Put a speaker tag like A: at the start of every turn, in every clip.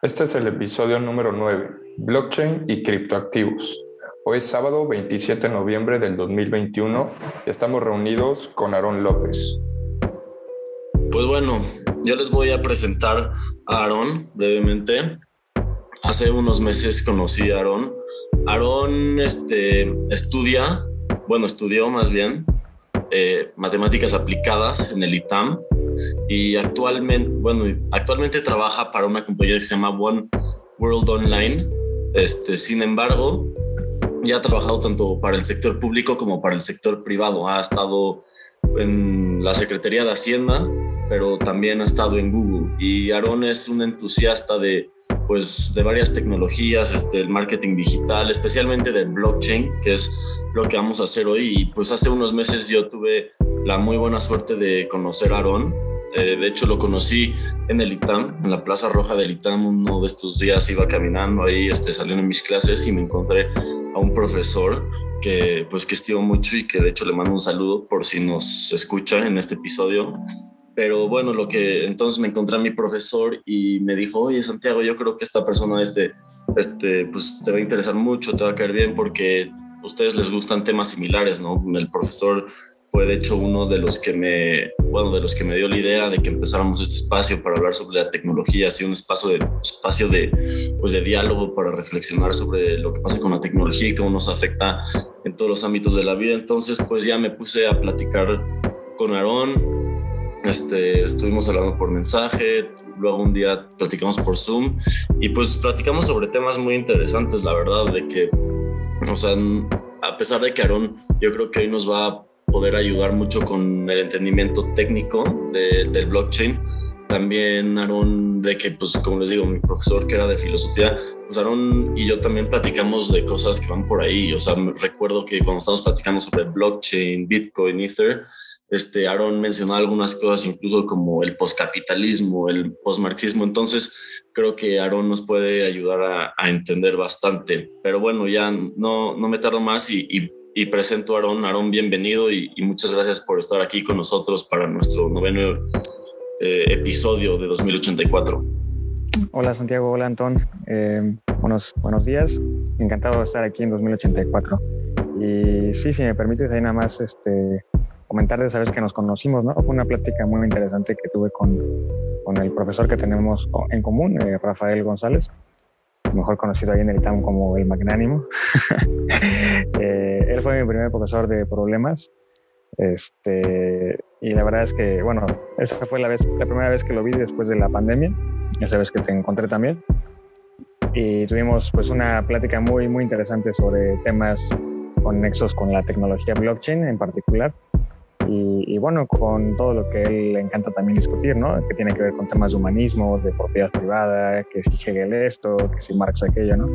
A: Este es el episodio número 9, Blockchain y criptoactivos. Hoy es sábado 27 de noviembre del 2021 y estamos reunidos con Aarón López.
B: Pues bueno, yo les voy a presentar a Aarón brevemente. Hace unos meses conocí a Aarón. Aarón este, estudia, bueno, estudió más bien eh, matemáticas aplicadas en el ITAM y actualmente, bueno, actualmente trabaja para una compañía que se llama One World Online. Este, sin embargo, ya ha trabajado tanto para el sector público como para el sector privado. Ha estado en la Secretaría de Hacienda, pero también ha estado en Google. Y Aaron es un entusiasta de, pues, de varias tecnologías, este, el marketing digital, especialmente del blockchain, que es lo que vamos a hacer hoy. Y pues hace unos meses yo tuve la muy buena suerte de conocer a Aaron eh, de hecho, lo conocí en el ITAM, en la Plaza Roja del ITAM. Uno de estos días iba caminando ahí, este, saliendo en mis clases y me encontré a un profesor que, pues, que estimo mucho y que de hecho le mando un saludo por si nos escucha en este episodio. Pero bueno, lo que entonces me encontré a mi profesor y me dijo, oye Santiago, yo creo que esta persona este, este, pues te va a interesar mucho, te va a caer bien porque a ustedes les gustan temas similares, ¿no? El profesor fue de hecho uno de los que me, bueno, de los que me dio la idea de que empezáramos este espacio para hablar sobre la tecnología, así un espacio de, espacio de, pues de diálogo para reflexionar sobre lo que pasa con la tecnología y cómo nos afecta en todos los ámbitos de la vida. Entonces, pues ya me puse a platicar con Aarón, este, estuvimos hablando por mensaje, luego un día platicamos por Zoom y pues platicamos sobre temas muy interesantes, la verdad, de que, o sea, a pesar de que Aarón yo creo que hoy nos va a poder ayudar mucho con el entendimiento técnico del blockchain. También Aaron, de que, pues como les digo, mi profesor que era de filosofía, pues Aaron y yo también platicamos de cosas que van por ahí. O sea, recuerdo que cuando estábamos platicando sobre blockchain, Bitcoin, Ether, este, Aaron mencionó algunas cosas, incluso como el postcapitalismo, el postmarxismo. Entonces, creo que Aaron nos puede ayudar a, entender bastante. Pero bueno, ya no, no me tardo más y, y y presento a Aarón. Aarón, bienvenido y, muchas gracias por estar aquí con nosotros para nuestro noveno eh, episodio de 2084.
C: Hola Santiago, hola Antón, eh, buenos, buenos días, encantado de estar aquí en 2084. Y sí, si me permites, ahí nada más este, comentar de sabes que nos conocimos, ¿no? Fue una plática muy interesante que tuve con, con el profesor que tenemos en común, eh, Rafael González, mejor conocido ahí en el ITAM como el magnánimo. Eh, él fue mi primer profesor de problemas. Este, y la verdad es que, bueno, esa fue la, vez, la primera vez que lo vi después de la pandemia, esa vez que te encontré también. Y tuvimos pues una plática muy, muy interesante sobre temas conexos con la tecnología blockchain en particular y, bueno, con todo lo que él le encanta también discutir, ¿no? Que tiene que ver con temas de humanismo, de propiedad privada, que si Hegel esto, que si Marx aquello, ¿no?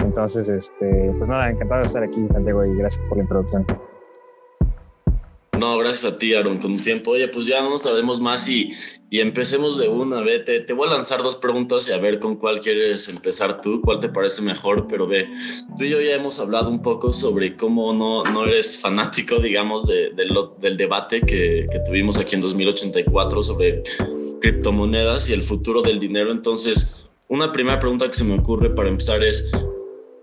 C: Entonces, este, pues nada, encantado de estar aquí, Santiago, y gracias por la introducción.
B: No, gracias a ti, Aaron, con un tiempo. Oye, pues ya no sabemos más y, y empecemos de una. Te, te, voy a lanzar dos preguntas y a ver con cuál quieres empezar tú, cuál te parece mejor, pero ve, tú y yo ya hemos hablado un poco sobre cómo no, no eres fanático, digamos, de, del debate que, que tuvimos aquí en 2084 sobre criptomonedas y el futuro del dinero. Entonces, una primera pregunta que se me ocurre para empezar es,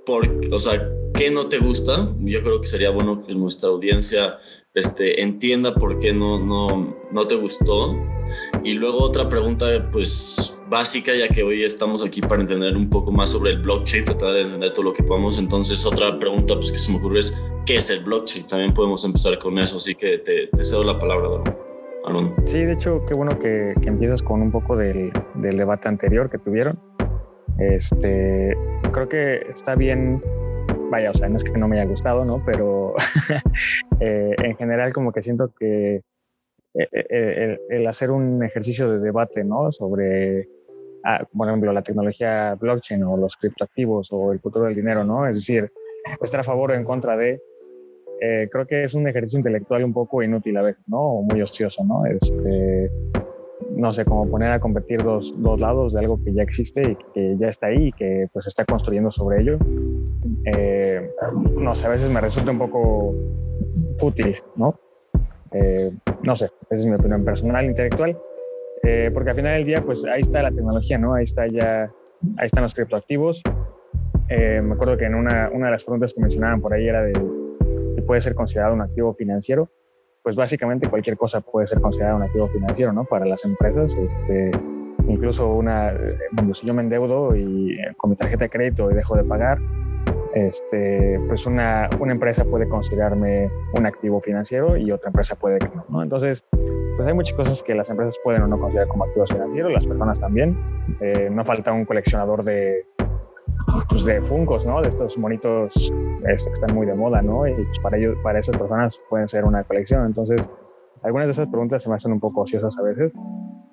B: por, o sea, ¿qué no te gusta? Yo creo que sería bueno que nuestra audiencia este, entienda por qué no, no, no te gustó. Y luego otra pregunta, pues básica, ya que hoy estamos aquí para entender un poco más sobre el blockchain, tratar de entender todo lo que podamos. Entonces, otra pregunta pues, que se me ocurre es, ¿qué es el blockchain? También podemos empezar con eso, así que te, te cedo la palabra, Aaron.
C: Sí, de hecho, qué bueno que, que empiezas con un poco del, del, debate anterior que tuvieron. Este, creo que está bien vaya, o sea, no es que no me haya gustado, ¿no? Pero eh, en general como que siento que eh, eh, el, hacer un ejercicio de debate, ¿no? Sobre, ah, por ejemplo, la tecnología blockchain o los criptoactivos o el futuro del dinero, ¿no? Es decir, estar a favor o en contra de, creo que es un ejercicio intelectual un poco inútil a veces, ¿no? O muy ocioso, ¿no? Este, no sé, como poner a competir dos, dos, lados de algo que ya existe y que ya está ahí y que pues está construyendo sobre ello. Eh, no sé, a veces me resulta un poco útil, ¿no? Eh, no sé, esa es mi opinión personal, intelectual, eh, porque al final del día, pues ahí está la tecnología, ¿no? Ahí está ya ahí están los criptoactivos. Me acuerdo que en una, una de las preguntas que mencionaban por ahí era de si puede ser considerado un activo financiero. Pues básicamente cualquier cosa puede ser considerado un activo financiero, ¿no? Para las empresas, este, incluso una, bueno, si yo me endeudo y eh, con mi tarjeta de crédito y dejo de pagar, este, pues una, una empresa puede considerarme un activo financiero y otra empresa puede que no, ¿no? Entonces, pues hay muchas cosas que las empresas pueden o no considerar como activos financieros, las personas también. Eh, no falta un coleccionador de, pues de funcos, ¿no? De estos monitos que están muy de moda, ¿no? Y pues para ellos, para esas personas pueden ser una colección. Entonces, algunas de esas preguntas se me hacen un poco ociosas a veces.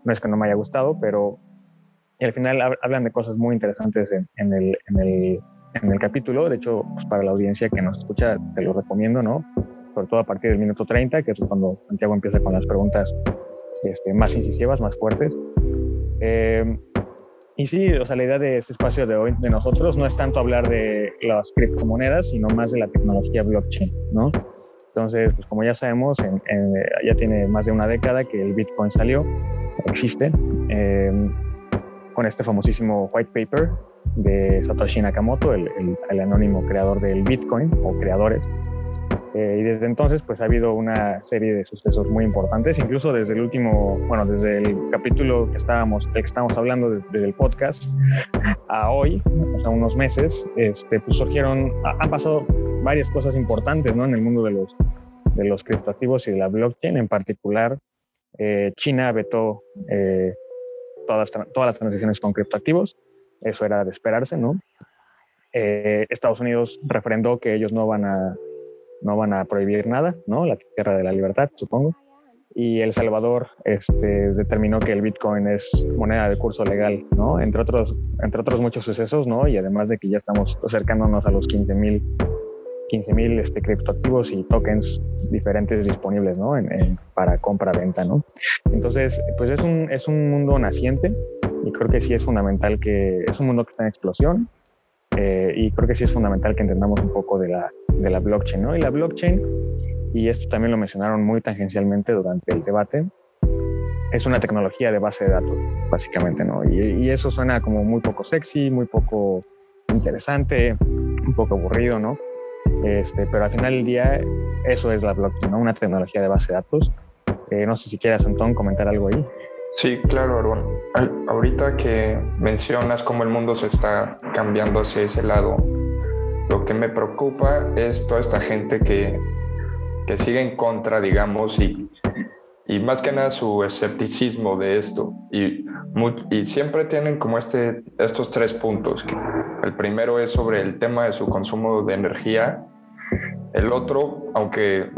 C: No es que no me haya gustado, pero al final hablan de cosas muy interesantes en, en, el, en, el, en el capítulo. De hecho, pues para la audiencia que nos escucha, te lo recomiendo, ¿no? Sobre todo a partir del minuto 30, que es cuando Santiago empieza con las preguntas este, más incisivas, más fuertes. Eh, y sí, o sea, la idea de ese espacio de hoy de nosotros no es tanto hablar de las criptomonedas, sino más de la tecnología blockchain, ¿no? Entonces, pues como ya sabemos, ya tiene más de una década que el Bitcoin salió, existe, eh, con este famosísimo white paper de Satoshi Nakamoto, el, el anónimo creador del Bitcoin o creadores, eh, y desde entonces, pues ha habido una serie de sucesos muy importantes, incluso desde el último, bueno, desde el capítulo que estábamos, que estamos hablando desde el podcast a hoy, sea, unos meses, este, pues surgieron, han pasado varias cosas importantes, ¿no? En el mundo de los, de los criptoactivos y de la blockchain, en particular, eh, China vetó eh, todas, todas las transacciones con criptoactivos, eso era de esperarse, ¿no? Estados Unidos refrendó que ellos no van a no van a prohibir nada, ¿no? La tierra de la libertad, supongo. Y El Salvador este, determinó que el Bitcoin es moneda de curso legal, ¿no? Entre otros, entre otros muchos sucesos, ¿no? Y además de que ya estamos acercándonos a los 15 mil 15 mil este, criptoactivos y tokens diferentes disponibles, ¿no? para compra-venta, ¿no? Entonces, pues es un, es un mundo naciente y creo que sí es fundamental que es un mundo que está en explosión eh, y creo que sí es fundamental que entendamos un poco de la, de la blockchain, ¿no? Y la blockchain, y esto también lo mencionaron muy tangencialmente durante el debate, es una tecnología de base de datos, básicamente, ¿no? Y, y, eso suena como muy poco sexy, muy poco interesante, un poco aburrido, ¿no? Este, pero al final del día, eso es la blockchain, ¿no? Una tecnología de base de datos. Eh, no sé si quieras, Antón, comentar algo ahí.
A: Sí, claro, Aaron. Ahorita que mencionas cómo el mundo se está cambiando hacia ese lado, lo que me preocupa es toda esta gente que, que sigue en contra, digamos, y, y más que nada su escepticismo de esto. Y, y siempre tienen como este, estos tres puntos. El primero es sobre el tema de su consumo de energía. El otro, aunque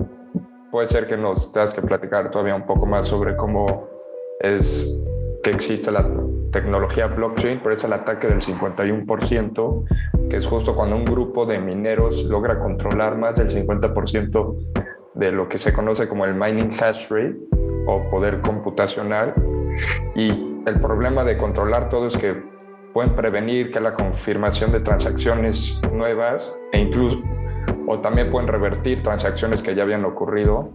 A: puede ser que nos tengas que platicar todavía un poco más sobre cómo es que existe la tecnología blockchain, pero es el ataque del 51%, que es justo cuando un grupo de mineros logra controlar más del 50% de lo que se conoce como el mining hash rate o poder computacional. Y el problema de controlar todo es que pueden prevenir que la confirmación de transacciones nuevas e incluso o también pueden revertir transacciones que ya habían ocurrido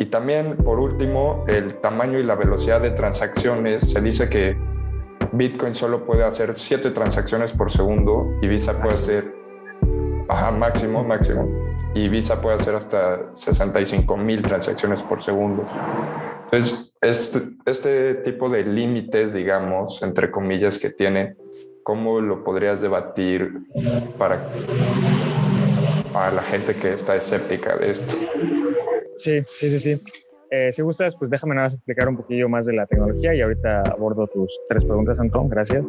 A: y también, por último, el tamaño y la velocidad de transacciones. Se dice que Bitcoin solo puede hacer 7 transacciones por segundo y Visa puede hacer, ajá, máximo, máximo. Y Visa puede hacer hasta 65 mil transacciones por segundo. Entonces, este, este tipo de límites, digamos, entre comillas, que tiene, ¿cómo lo podrías debatir para, para la gente que está escéptica de esto?
C: Sí, sí, sí, sí. Eh, si gustas, pues déjame nada más explicar un poquillo más de la tecnología y ahorita abordo tus tres preguntas, Antón. Gracias.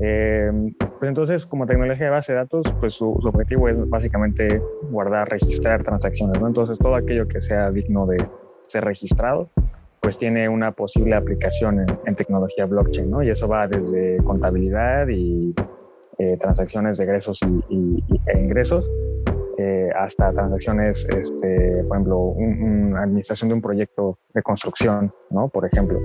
C: Eh, pues entonces, como tecnología de base de datos, pues su, objetivo es básicamente guardar, registrar transacciones, ¿no? Entonces, todo aquello que sea digno de ser registrado, pues tiene una posible aplicación en, tecnología blockchain, ¿no? Y eso va desde contabilidad y eh, transacciones de egresos y, e ingresos eh, hasta transacciones, este, por ejemplo, una administración de un proyecto de construcción, ¿no? Por ejemplo.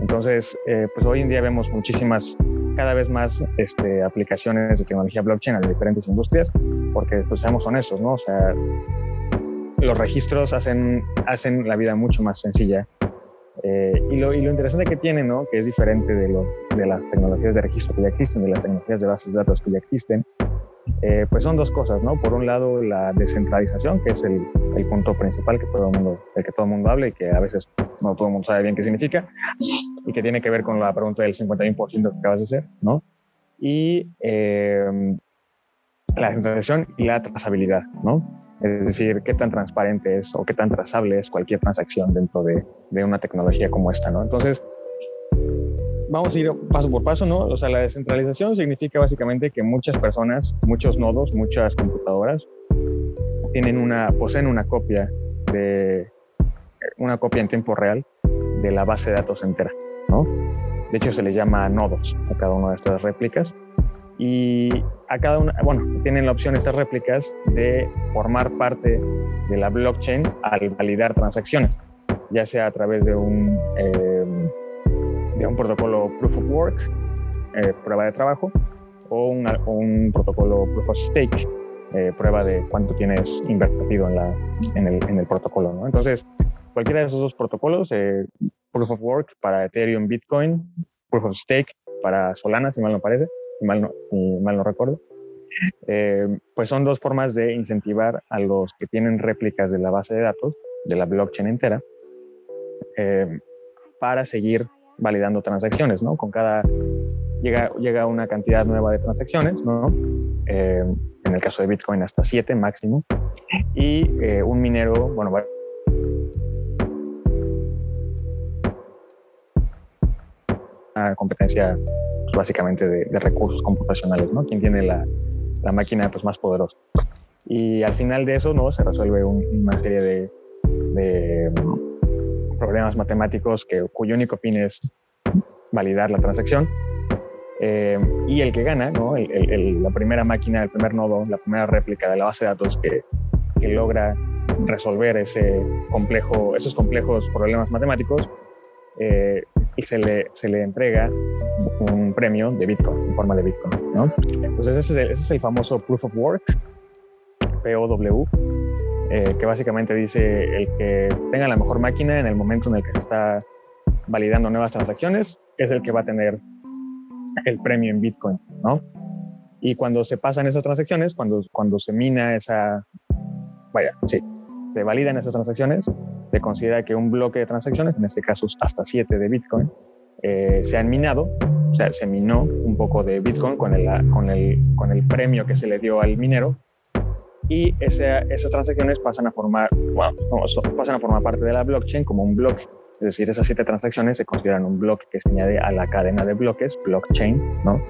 C: Entonces, eh, pues hoy en día vemos muchísimas, cada vez más este, aplicaciones de tecnología blockchain a diferentes industrias, porque, pues, seamos honestos, ¿no? O sea, los registros hacen, hacen la vida mucho más sencilla Eh, y, lo, y, lo, interesante que tiene, ¿no? que es diferente de, los, de las tecnologías de registro que ya existen, de las tecnologías de bases de datos que ya existen, eh, pues son dos cosas, ¿no? Por un lado, la descentralización, que es el, el, punto principal que todo el mundo, del que todo el mundo habla y que a veces no todo el mundo sabe bien qué significa, y que tiene que ver con la pregunta del 51% que acabas de hacer, ¿no? Y eh, la descentralización y la trazabilidad, ¿no? Es decir, qué tan transparente es o qué tan trazable es cualquier transacción dentro de, de una tecnología como esta, ¿no? Entonces, vamos a ir paso por paso, ¿no? O sea, la descentralización significa básicamente que muchas personas, muchos nodos, muchas computadoras tienen una, poseen una copia de una copia en tiempo real de la base de datos entera, ¿no? De hecho, se les llama nodos a cada una de estas réplicas y a cada una, bueno, tienen la opción estas réplicas de formar parte de la blockchain al validar transacciones, ya sea a través de un eh, de un protocolo Proof of Work, eh, prueba de trabajo, o, un protocolo Proof of Stake, eh, prueba de cuánto tienes invertido en, la, en, el, en el protocolo. ¿no? Entonces, cualquiera de esos dos protocolos, eh, Proof of Work para Ethereum, Bitcoin, Proof of Stake para Solana, si mal no parece, si mal no, mal no recuerdo, pues son dos formas de incentivar a los que tienen réplicas de la base de datos, de la blockchain entera, para seguir validando transacciones, ¿no? Con cada, llega, llega una cantidad nueva de transacciones, ¿no? Eh, en el caso de Bitcoin hasta 7 máximo, y eh, un minero, bueno, una competencia pues, básicamente de, recursos computacionales, ¿no? Quien tiene la, la, máquina pues, más poderosa. Y al final de eso, ¿no? Se resuelve una serie de, de problemas matemáticos que, cuyo único fin es validar la transacción. Eh, y el que gana, ¿no? la primera máquina, el primer nodo, la primera réplica de la base de datos que, que logra resolver ese complejo, esos complejos problemas matemáticos, eh, y se le, se le entrega un premio de Bitcoin, en forma de Bitcoin. ¿no? Entonces ese es, el, ese es el famoso Proof of Work, POW, eh, que básicamente dice el que tenga la mejor máquina en el momento en el que se está validando nuevas transacciones es el que va a tener el premio en Bitcoin, ¿no? Y cuando se pasan esas transacciones, cuando, cuando se mina esa, vaya, sí, se validan esas transacciones, se considera que un bloque de transacciones, en este caso hasta 7 de Bitcoin, eh, se han minado, o sea, se minó un poco de Bitcoin con el, con, el, con el premio que se le dio al minero y esas transacciones pasan a formar, bueno, pasan a formar parte de la blockchain como un bloque. Es decir, esas siete transacciones se consideran un bloque que se añade a la cadena de bloques, blockchain, ¿no?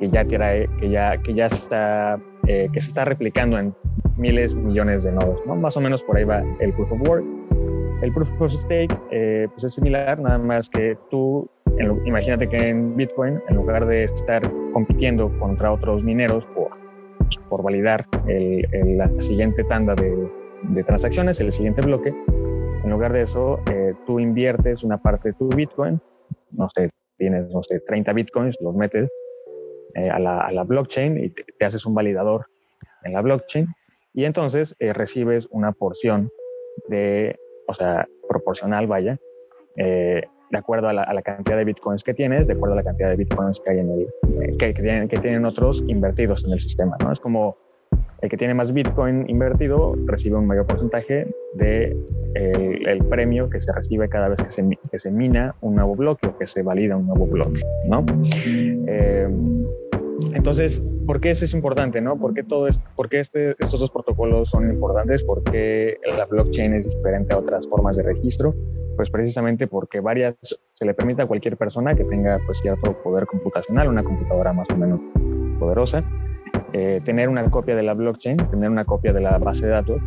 C: que ya que ya que ya está eh, que se está replicando en miles millones de nodos, ¿no? Más o menos por ahí va el proof of work. El proof of stake eh, pues es similar, nada más que tú imagínate que en Bitcoin, en lugar de estar compitiendo contra otros mineros por por validar la siguiente tanda de, transacciones, el siguiente bloque. En lugar de eso, eh, tú inviertes una parte de tu Bitcoin, no sé, tienes, no sé, 30 Bitcoins, los metes eh, a, la, blockchain y te, haces un validador en la blockchain y entonces eh, recibes una porción de, o sea, proporcional, vaya, de acuerdo a la, cantidad de bitcoins que tienes, de acuerdo a la cantidad de bitcoins que hay en el, eh, que, tienen, otros invertidos en el sistema, ¿no? Es como el que tiene más bitcoin invertido recibe un mayor porcentaje de el, premio que se recibe cada vez que se, que se, mina un nuevo bloque o que se valida un nuevo bloque, ¿no? Eh, entonces, ¿por qué eso es importante, no? ¿Por qué, todo es, por qué este, estos dos protocolos son importantes? ¿Por qué la blockchain es diferente a otras formas de registro? Pues precisamente porque varias se le permite a cualquier persona que tenga pues cierto poder computacional, una computadora más o menos poderosa, eh, tener una copia de la blockchain, tener una copia de la base de datos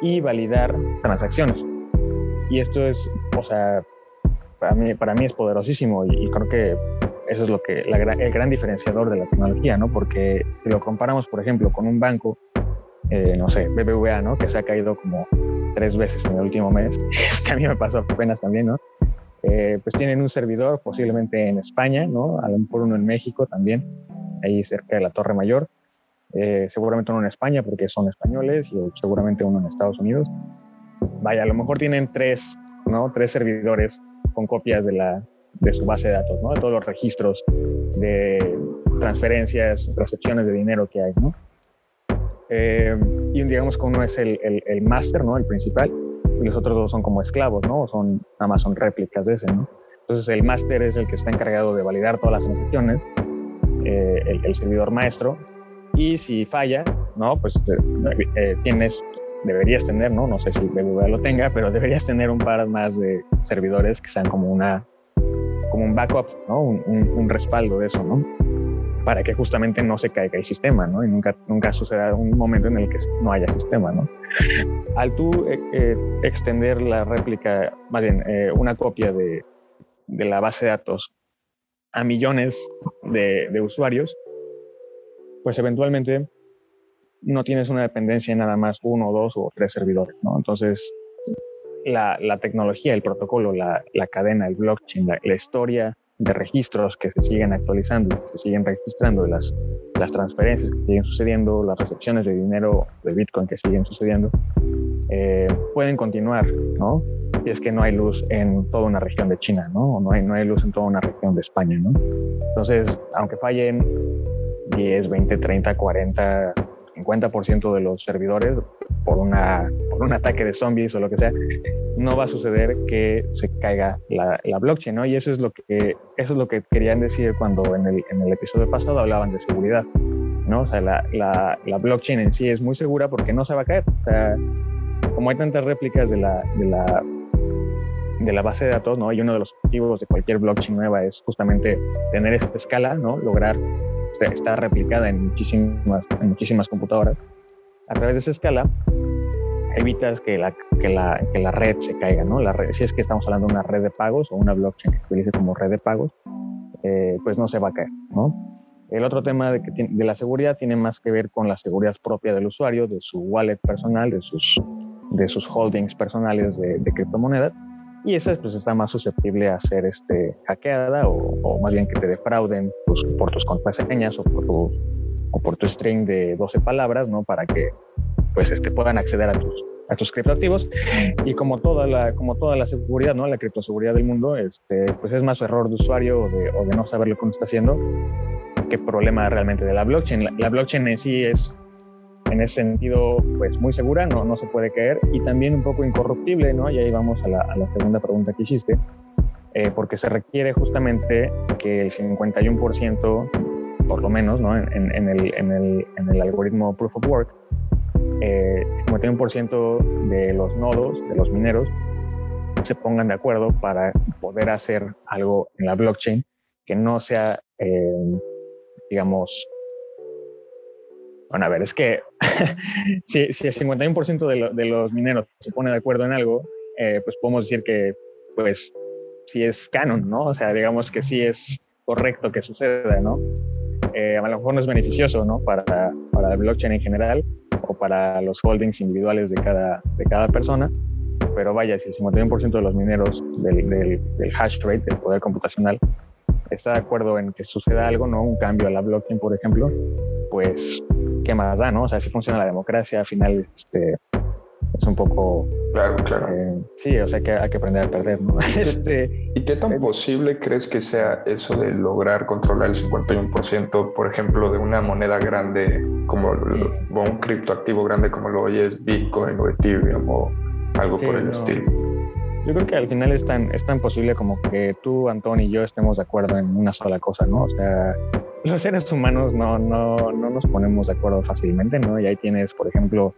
C: y validar transacciones. Y esto es, o sea, para mí, para mí es poderosísimo y, creo que eso es lo que el gran diferenciador de la tecnología, ¿no? Porque si lo comparamos, por ejemplo, con un banco, eh, no sé, BBVA, ¿no? Que se ha caído como tres veces en el último mes, que a mí me pasó apenas también, ¿no? Eh, pues tienen un servidor posiblemente en España, ¿no? A lo mejor uno en México también, ahí cerca de la Torre Mayor, eh, seguramente uno en España porque son españoles y seguramente uno en Estados Unidos. Vaya, a lo mejor tienen tres, ¿no? Tres servidores con copias de, la, de su base de datos, ¿no? de todos los registros de transferencias, recepciones de dinero que hay. ¿no? Eh, y digamos que uno es el, el, el máster, ¿no? el principal, y los otros dos son como esclavos, ¿no? son, nada más son réplicas de ese. ¿no? Entonces el máster es el que está encargado de validar todas las transacciones, eh, el, el, servidor maestro, y si falla, ¿no? Pues eh, eh, tienes, deberías tener, ¿no? No sé si BBVA lo tenga, pero deberías tener un par más de servidores que sean como una, como un backup, ¿no? Un, un, un respaldo de eso, ¿no? Para que justamente no se caiga el sistema, ¿no? Y nunca, nunca suceda un momento en el que no haya sistema, ¿no? Al tú eh, eh, extender la réplica, más bien, eh, una copia de, de, la base de datos a millones de, de usuarios, pues eventualmente no tienes una dependencia en nada más uno, dos o tres servidores, ¿no? Entonces, la, la tecnología, el protocolo, la, la cadena, el blockchain, la, la, historia de registros que se siguen actualizando, se siguen registrando, las, las transferencias que siguen sucediendo, las recepciones de dinero de Bitcoin que siguen sucediendo, eh, pueden continuar, ¿no? Y es que no hay luz en toda una región de China, ¿no? O no hay, no hay luz en toda una región de España, ¿no? Entonces, aunque fallen 10, 20, 30, 40, 50% de los servidores por, una, por un ataque de zombies o lo que sea, no va a suceder que se caiga la, blockchain, ¿no? Y eso es lo que, eso es lo que querían decir cuando en el, en el episodio pasado hablaban de seguridad, ¿no? O sea, la, la, la, blockchain en sí es muy segura porque no se va a caer. O sea, como hay tantas réplicas de la, de la, de la base de datos, ¿no? Y uno de los objetivos de cualquier blockchain nueva es justamente tener esta escala, ¿no? Lograr está replicada en muchísimas, en muchísimas computadoras. A través de esa escala, evitas que la, que la, que la red se caiga, ¿no? La red, si es que estamos hablando de una red de pagos o una blockchain que se utilice como red de pagos, eh, pues no se va a caer, ¿no? El otro tema de, que de la seguridad tiene más que ver con la seguridad propia del usuario, de su wallet personal, de sus, de sus holdings personales de, de criptomonedas, y esa pues está más susceptible a ser este, hackeada o, o más bien que te defrauden pues, por tus contraseñas o por tu, o por tu string de 12 palabras, ¿no? Para que pues este, puedan acceder a tus, a tus criptoactivos y como toda la, como toda la seguridad, ¿no? La criptoseguridad del mundo, este, pues es más error de usuario o de, o de no saber lo que uno está haciendo que problema realmente de la blockchain. La, la blockchain en sí es en ese sentido, pues muy segura, no, no se puede caer y también un poco incorruptible, ¿no? Y ahí vamos a la, a la segunda pregunta que hiciste, eh, porque se requiere justamente que el 51%, por lo menos, ¿no? En, en, el, en, el, en el algoritmo Proof of Work, eh, 51% de los nodos, de los mineros, se pongan de acuerdo para poder hacer algo en la blockchain que no sea, eh, digamos, bueno, a ver, es que si, si, el 51% de, lo, de, los mineros se pone de acuerdo en algo, eh, pues podemos decir que, pues, sí es canon, ¿no? O sea, digamos que sí es correcto que suceda, ¿no? Eh, a lo mejor no es beneficioso, ¿no? Para, para el blockchain en general o para los holdings individuales de cada, de cada persona, pero vaya, si el 51% de los mineros del, del, del hash rate, del poder computacional, está de acuerdo en que suceda algo, ¿no? Un cambio a la blockchain, por ejemplo, pues qué más da, ¿no? O sea, si funciona la democracia, al final este, es un poco...
A: Claro, claro.
C: Eh, sí, o sea, que hay que aprender a perder, ¿no?
A: ¿Y qué, este, ¿Y qué tan eh, posible crees que sea eso de lograr controlar el 51%, por ejemplo, de una moneda grande como o un criptoactivo grande como lo es Bitcoin o Ethereum o algo sí, por el no. estilo?
C: Yo creo que al final es tan, es tan posible como que tú, Antón y yo estemos de acuerdo en una sola cosa, ¿no? O sea, los seres humanos no, no, no nos ponemos de acuerdo fácilmente, ¿no? Y ahí tienes, por ejemplo,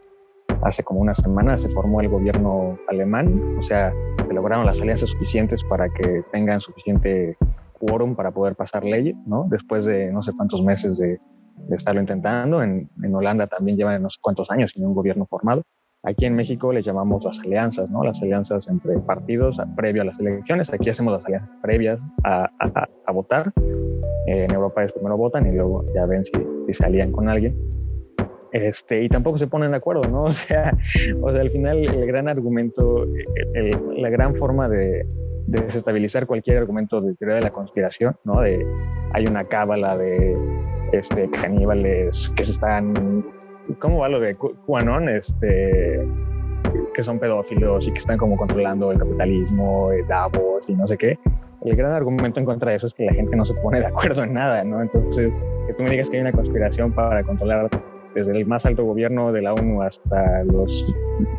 C: hace como una semana se formó el gobierno alemán, o sea, se lograron las alianzas suficientes para que tengan suficiente quórum para poder pasar leyes, ¿no? Después de no sé cuántos meses de, de estarlo intentando. En, en, Holanda también llevan no sé cuántos años sin un gobierno formado. Aquí en México les llamamos las alianzas, ¿no? Las alianzas entre partidos previo a las elecciones. Aquí hacemos las alianzas previas a, a, a votar. Eh, en Europa es primero votan y luego ya ven si, si se alían con alguien. Este, y tampoco se ponen de acuerdo, ¿no? O sea, o sea al final el gran argumento, el, el, la gran forma de, de, desestabilizar cualquier argumento de teoría de la conspiración, ¿no? De hay una cábala de este, caníbales que se están ¿Cómo va lo de QAnon? Este, que son pedófilos y que están como controlando el capitalismo, el Davos y no sé qué. El gran argumento en contra de eso es que la gente no se pone de acuerdo en nada, ¿no? Entonces, que tú me digas que hay una conspiración para controlar desde el más alto gobierno de la ONU hasta los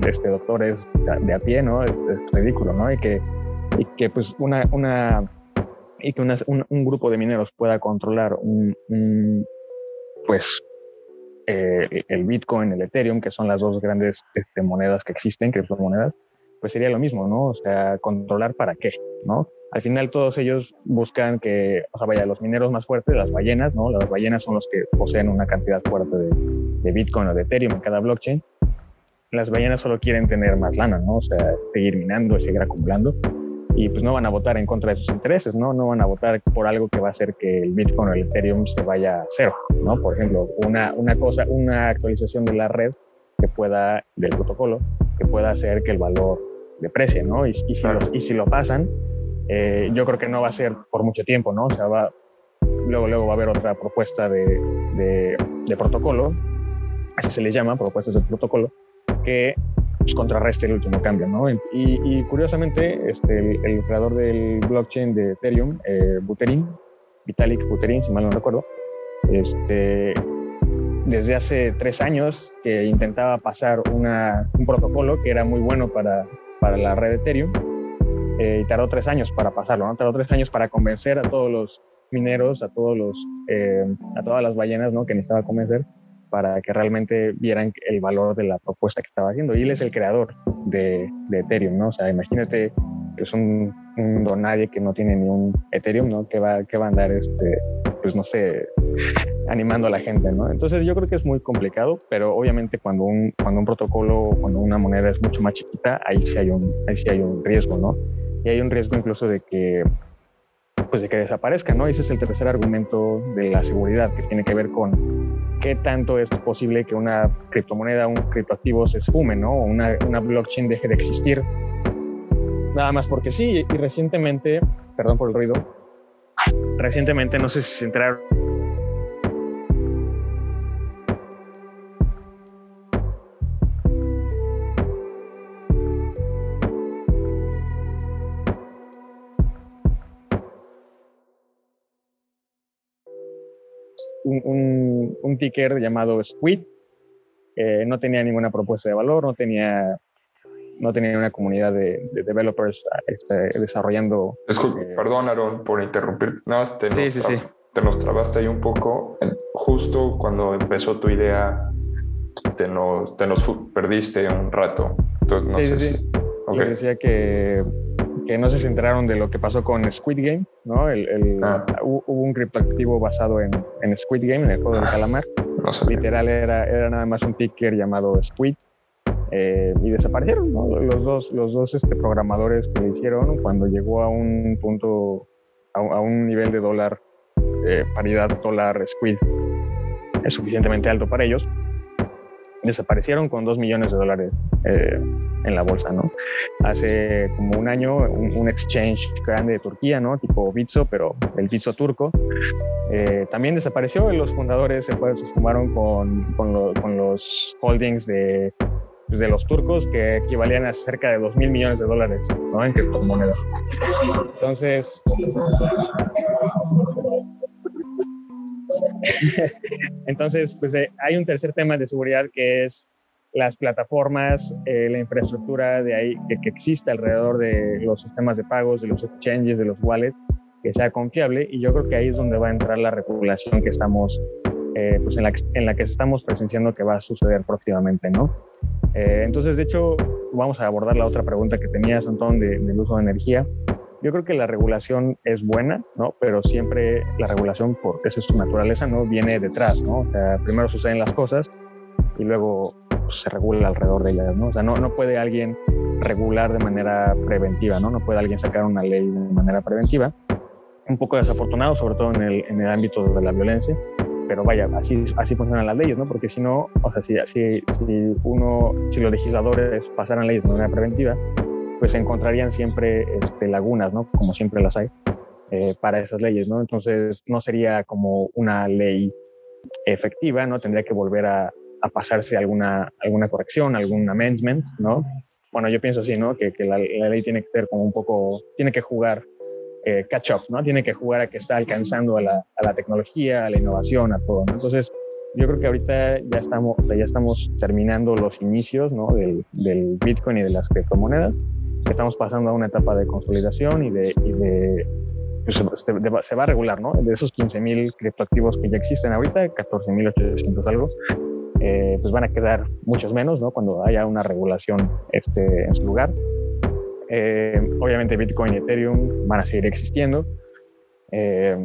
C: este, doctores de a pie, ¿no? Es, ridículo, ¿no? Y que, y que pues una, una y que un, grupo de mineros pueda controlar un, pues eh, el Bitcoin, el Ethereum, que son las dos grandes este, monedas que existen, criptomonedas, pues sería lo mismo, ¿no? O sea, controlar para qué, ¿no? Al final todos ellos buscan que, o sea, vaya, los mineros más fuertes, las ballenas, ¿no? Las ballenas son los que poseen una cantidad fuerte de, de Bitcoin o de Ethereum en cada blockchain. Las ballenas solo quieren tener más lana, ¿no? O sea, seguir minando, seguir acumulando y pues no van a votar en contra de sus intereses, ¿no? No van a votar por algo que va a hacer que el Bitcoin o el Ethereum se vaya a cero, ¿no? Por ejemplo, una, una cosa, una actualización de la red que pueda, del protocolo, que pueda hacer que el valor deprecie, ¿no? Y, y, si, y si lo pasan, eh, yo creo que no va a ser por mucho tiempo, ¿no? O sea, va, luego, luego va a haber otra propuesta de, de, de protocolo, así se les llama, propuestas de protocolo, que pues, contrarreste el último cambio, ¿no? Y, curiosamente, este, el, creador del blockchain de Ethereum, eh, Buterin, Vitalik Buterin, si mal no recuerdo, este, desde hace tres años que intentaba pasar una, un protocolo que era muy bueno para, para la red Ethereum eh, y tardó tres años para pasarlo, ¿no? Tardó tres años para convencer a todos los mineros, a todos los, eh, a todas las ballenas, ¿no? Que necesitaba convencer para que realmente vieran el valor de la propuesta que estaba haciendo. Y él es el creador de, Ethereum, ¿no? O sea, imagínate que es un, un don nadie que no tiene ni un Ethereum, ¿no? Que va, que va a andar, este, pues no sé, animando a la gente, ¿no? Entonces yo creo que es muy complicado, pero obviamente cuando un, cuando un protocolo, cuando una moneda es mucho más chiquita, ahí sí hay un, ahí sí hay un riesgo, ¿no? Y hay un riesgo incluso de que pues de que desaparezca, ¿no? Ese es el tercer argumento de la seguridad que tiene que ver con qué tanto es posible que una criptomoneda, un criptoactivo se esfume, ¿no? Una, una blockchain deje de existir. Nada más porque sí, y recientemente, perdón por el ruido, recientemente no sé si se enteraron un, un, ticker llamado Squid. no tenía ninguna propuesta de valor, no tenía, no tenía una comunidad de, developers este, desarrollando.
A: Eh, perdón, Aaron, por interrumpir. No, te, nos te nos trabaste ahí un poco. Justo cuando empezó tu idea, te nos, te nos perdiste un rato. Entonces, no sé si.
C: decía que que no se enteraron de lo que pasó con Squid Game, ¿no? El, ah. Hubo un criptoactivo basado en, en, Squid Game, en el juego del ah, calamar. Literal era, era nada más un ticker llamado Squid. Eh, y desaparecieron, ¿no? Los dos, los dos este, programadores que lo hicieron cuando llegó a un punto, a, un nivel de dólar, eh, paridad dólar Squid, es suficientemente alto para ellos, desaparecieron con dos millones de dólares eh, en la bolsa, ¿no? Hace como un año, un, exchange grande de Turquía, ¿no? Tipo Bitso, pero el Bitso turco, eh, también desapareció y los fundadores se, se sumaron con, con, los holdings de, pues, de los turcos que equivalían a cerca de dos mil millones de dólares, ¿no? En criptomonedas. Entonces, Entonces, pues eh, hay un tercer tema de seguridad que es las plataformas, eh, la infraestructura de ahí que, que, existe alrededor de los sistemas de pagos, de los exchanges, de los wallets, que sea confiable. Y yo creo que ahí es donde va a entrar la regulación que estamos, eh, pues en la, en la que estamos presenciando que va a suceder próximamente, ¿no? entonces, de hecho, vamos a abordar la otra pregunta que tenías, Antón, del uso de energía. Yo creo que la regulación es buena, ¿no? Pero siempre la regulación, porque esa es su naturaleza, ¿no? Viene detrás, ¿no? O sea, primero suceden las cosas y luego pues, se regula alrededor de ellas, ¿no? O sea, no, no puede alguien regular de manera preventiva, ¿no? No puede alguien sacar una ley de manera preventiva. Un poco desafortunado, sobre todo en el, en el ámbito de la violencia, pero vaya, así, así funcionan las leyes, ¿no? Porque si no, o sea, si, si, si uno, si los legisladores pasaran leyes de manera preventiva, pues encontrarían siempre este, lagunas, ¿no? Como siempre las hay eh, para esas leyes, ¿no? Entonces no sería como una ley efectiva, ¿no? Tendría que volver a, a pasarse alguna, alguna corrección, algún amendment, ¿no? bueno, yo pienso así, ¿no? Que, que la, ley tiene que ser como un poco, tiene que jugar eh, catch up, ¿no? Tiene que jugar a que está alcanzando a la, a la tecnología, a la innovación, a todo, ¿no? Entonces, yo creo que ahorita ya estamos, ya estamos terminando los inicios, ¿no? Del, del Bitcoin y de las criptomonedas. Estamos pasando a una etapa de consolidación y de, y de pues, se va a regular, ¿no? De esos 15.000 criptoactivos que ya existen ahorita, 14.800 algo, eh, pues van a quedar muchos menos, ¿no? Cuando haya una regulación este, en su lugar. Eh, obviamente Bitcoin y Ethereum van a seguir existiendo. Eh,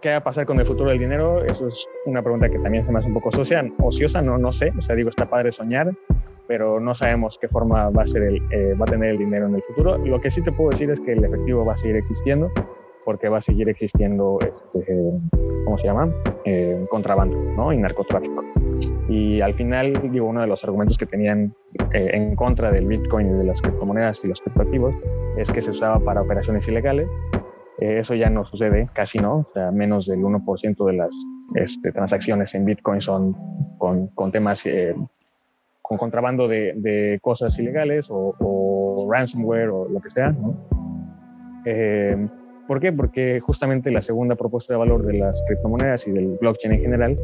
C: ¿Qué va a pasar con el futuro del dinero? Eso es una pregunta que también se me hace un poco ociosa no, no sé. O sea, digo, está padre soñar, pero no sabemos qué forma va a, ser el, va a tener el dinero en el futuro. Lo que sí te puedo decir es que el efectivo va a seguir existiendo porque va a seguir existiendo, este, ¿cómo se llama? Eh, contrabando ¿no? y narcotráfico. Y al final, digo, uno de los argumentos que tenían eh, en contra del Bitcoin y de las criptomonedas y los criptoactivos es que se usaba para operaciones ilegales. Eh, eso ya no sucede, casi no, o sea, menos del 1% de las este, transacciones en Bitcoin son con, con temas, con contrabando de, de, cosas ilegales o, o, ransomware o lo que sea. ¿no? ¿Por qué? Porque justamente la segunda propuesta de valor de las criptomonedas y del blockchain en general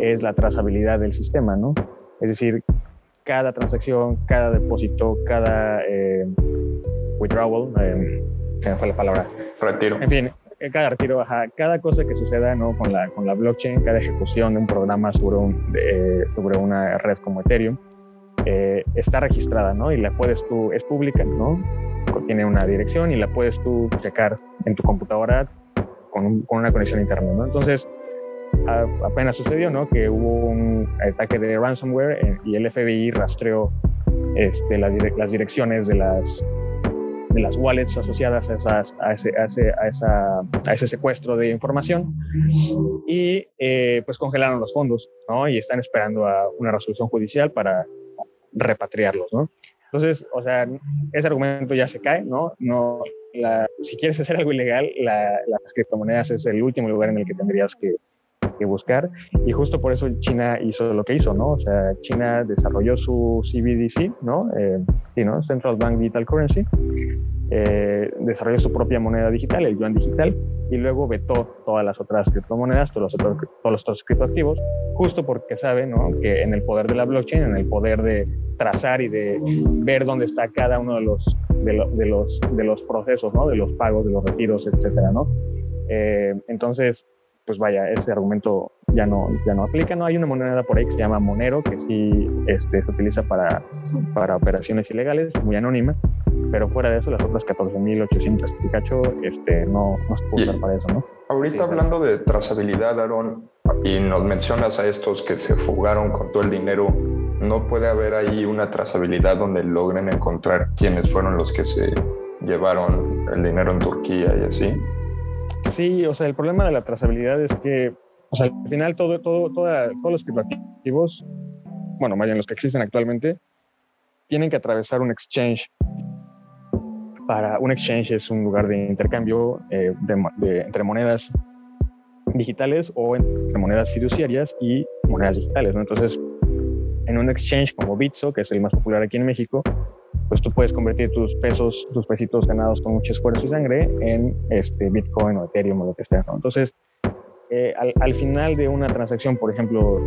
C: es la trazabilidad del sistema, ¿no? Es decir, cada transacción, cada depósito, cada eh, withdrawal, eh, se me fue la palabra.
A: Retiro.
C: En fin, eh, cada retiro, cada cosa que suceda ¿no? con, la, con la blockchain, cada ejecución de un programa sobre, un, sobre una red como Ethereum, está registrada, ¿no? Y la puedes tú, es pública, ¿no? tiene una dirección y la puedes tú checar en tu computadora con, con una conexión a internet, ¿no? Entonces, apenas sucedió, ¿no? Que hubo un ataque de ransomware eh, y el FBI rastreó este, las, las direcciones de las, de las wallets asociadas a, esas, a, ese, a, ese, a, esa, a ese secuestro de información y eh, pues congelaron los fondos, ¿no? Y están esperando a una resolución judicial para repatriarlos, ¿no? Entonces, o sea, ese argumento ya se cae, ¿no? no si quieres hacer algo ilegal, las criptomonedas es el último lugar en el que tendrías que, buscar. Y justo por eso China hizo lo que hizo, ¿no? O sea, China desarrolló su CBDC, ¿no? Eh, sí, ¿no? Central Bank Digital Currency. Eh, desarrolló su propia moneda digital, el yuan digital, y luego vetó todas las otras criptomonedas, todos los otros, todos los otros criptoactivos, justo porque sabe ¿no? que en el poder de la blockchain, en el poder de trazar y de ver dónde está cada uno de los, de, los, de los procesos, ¿no? de los pagos, de los retiros, etcétera, ¿no? Eh, entonces, pues vaya, ese argumento ya no, ya no aplica. No hay una moneda por ahí que se llama Monero, que sí este, se utiliza para, para operaciones ilegales, muy anónima, pero fuera de eso, las otras 14.800 Pikachu este, no, no se puede usar para eso, ¿no?
A: Ahorita hablando de trazabilidad, Aaron, y nos mencionas a estos que se fugaron con todo el dinero, ¿no puede haber ahí una trazabilidad donde logren encontrar quiénes fueron los que se llevaron el dinero en Turquía y así?
C: Sí, o sea, el problema de la trazabilidad es que, o sea, al final todo, todo, toda, todos los criptoactivos, bueno, más bien los que existen actualmente, tienen que atravesar un exchange. Para un exchange es un lugar de intercambio eh, de, entre monedas digitales o entre monedas fiduciarias y monedas digitales, ¿no? Entonces, en un exchange como Bitso, que es el más popular aquí en México, pues tú puedes convertir tus pesos, tus pesitos ganados con mucho esfuerzo y sangre en este Bitcoin o Ethereum o lo que sea. Entonces, eh, al, final de una transacción, por ejemplo,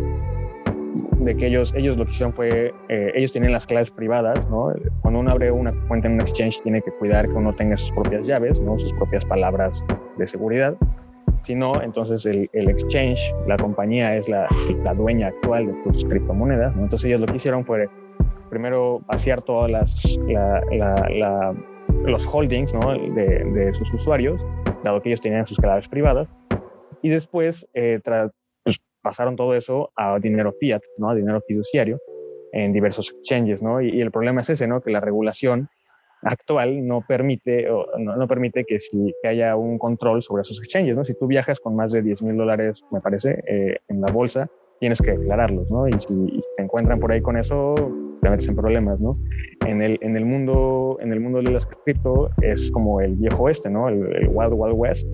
C: de que ellos, ellos lo que hicieron fue, eh, ellos tienen las claves privadas, ¿no? Cuando uno abre una cuenta en un exchange, tiene que cuidar que uno tenga sus propias llaves, ¿no? Sus propias palabras de seguridad. Si no, entonces el, el exchange, la compañía es la, la, dueña actual de tus criptomonedas, ¿no? Entonces ellos lo que hicieron fue primero vaciar todas las, los holdings de, sus usuarios, dado que ellos tenían sus claves privadas, y después eh, pues, pasaron todo eso a dinero fiat, ¿no? a dinero fiduciario, en diversos exchanges, ¿no? Y, el problema es ese, ¿no? Que la regulación actual no permite, no, permite que, si, que haya un control sobre esos exchanges, ¿no? Si tú viajas con más de 10 mil dólares, me parece, eh, en la bolsa, tienes que declararlos, ¿no? Y si te encuentran por ahí con eso, te metes en problemas, ¿no? En el, en el, mundo, en el mundo de las cripto es como el viejo oeste, ¿no? El, Wild Wild West,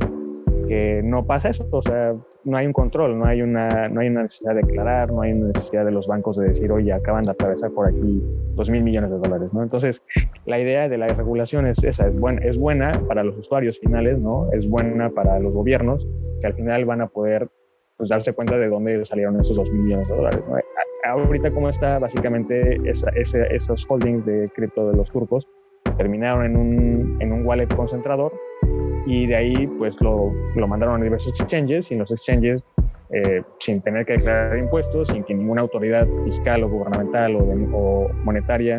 C: que no pasa eso, o sea, no hay un control, no hay una, no hay una necesidad de declarar, no hay una necesidad de los bancos de decir, oye, acaban de atravesar por aquí dos mil millones de dólares, ¿no? Entonces, la idea de la regulación es esa, es buena, es buena para los usuarios finales, ¿no? Es buena para los gobiernos, que al final van a poder pues, darse cuenta de dónde salieron esos dos mil millones de dólares, ¿no? Ahorita, como está, básicamente esos holdings de cripto de los turcos terminaron en un, en un wallet concentrador y de ahí pues lo, lo mandaron a diversos exchanges y los exchanges eh, sin tener que declarar impuestos, sin que ninguna autoridad fiscal o gubernamental o, monetaria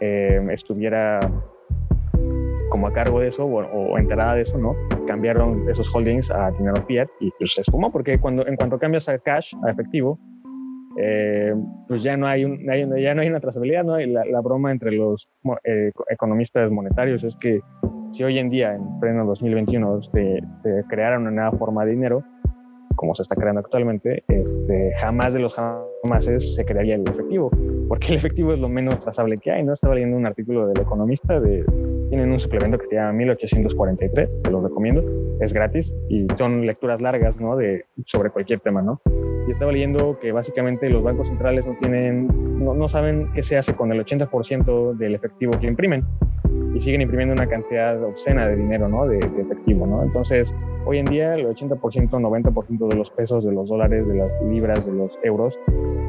C: eh, estuviera como a cargo de eso o, enterada de eso, ¿no? Cambiaron esos holdings a dinero fiat y pues se esfumó porque cuando, en cuanto cambias a cash, a efectivo, eh, pues ya no hay, un, ya no hay una trazabilidad, ¿no? la, la broma entre los economistas monetarios es que si hoy en día, en pleno 2021, se, se creara una nueva forma de dinero, como se está creando actualmente, este, jamás de los jamases se crearía el efectivo, porque el efectivo es lo menos trazable que hay. ¿no? Estaba leyendo un artículo del Economista, de, tienen un suplemento que se llama 1843, te lo recomiendo, es gratis y son lecturas largas ¿no? de, sobre cualquier tema. ¿no? Y estaba leyendo que básicamente los bancos centrales no, tienen, no, no saben qué se hace con el 80% del efectivo que imprimen y siguen imprimiendo una cantidad obscena de dinero, ¿no? De, efectivo, ¿no? Entonces, hoy en día el 80%, 90% de los pesos, de los dólares, de las libras, de los euros,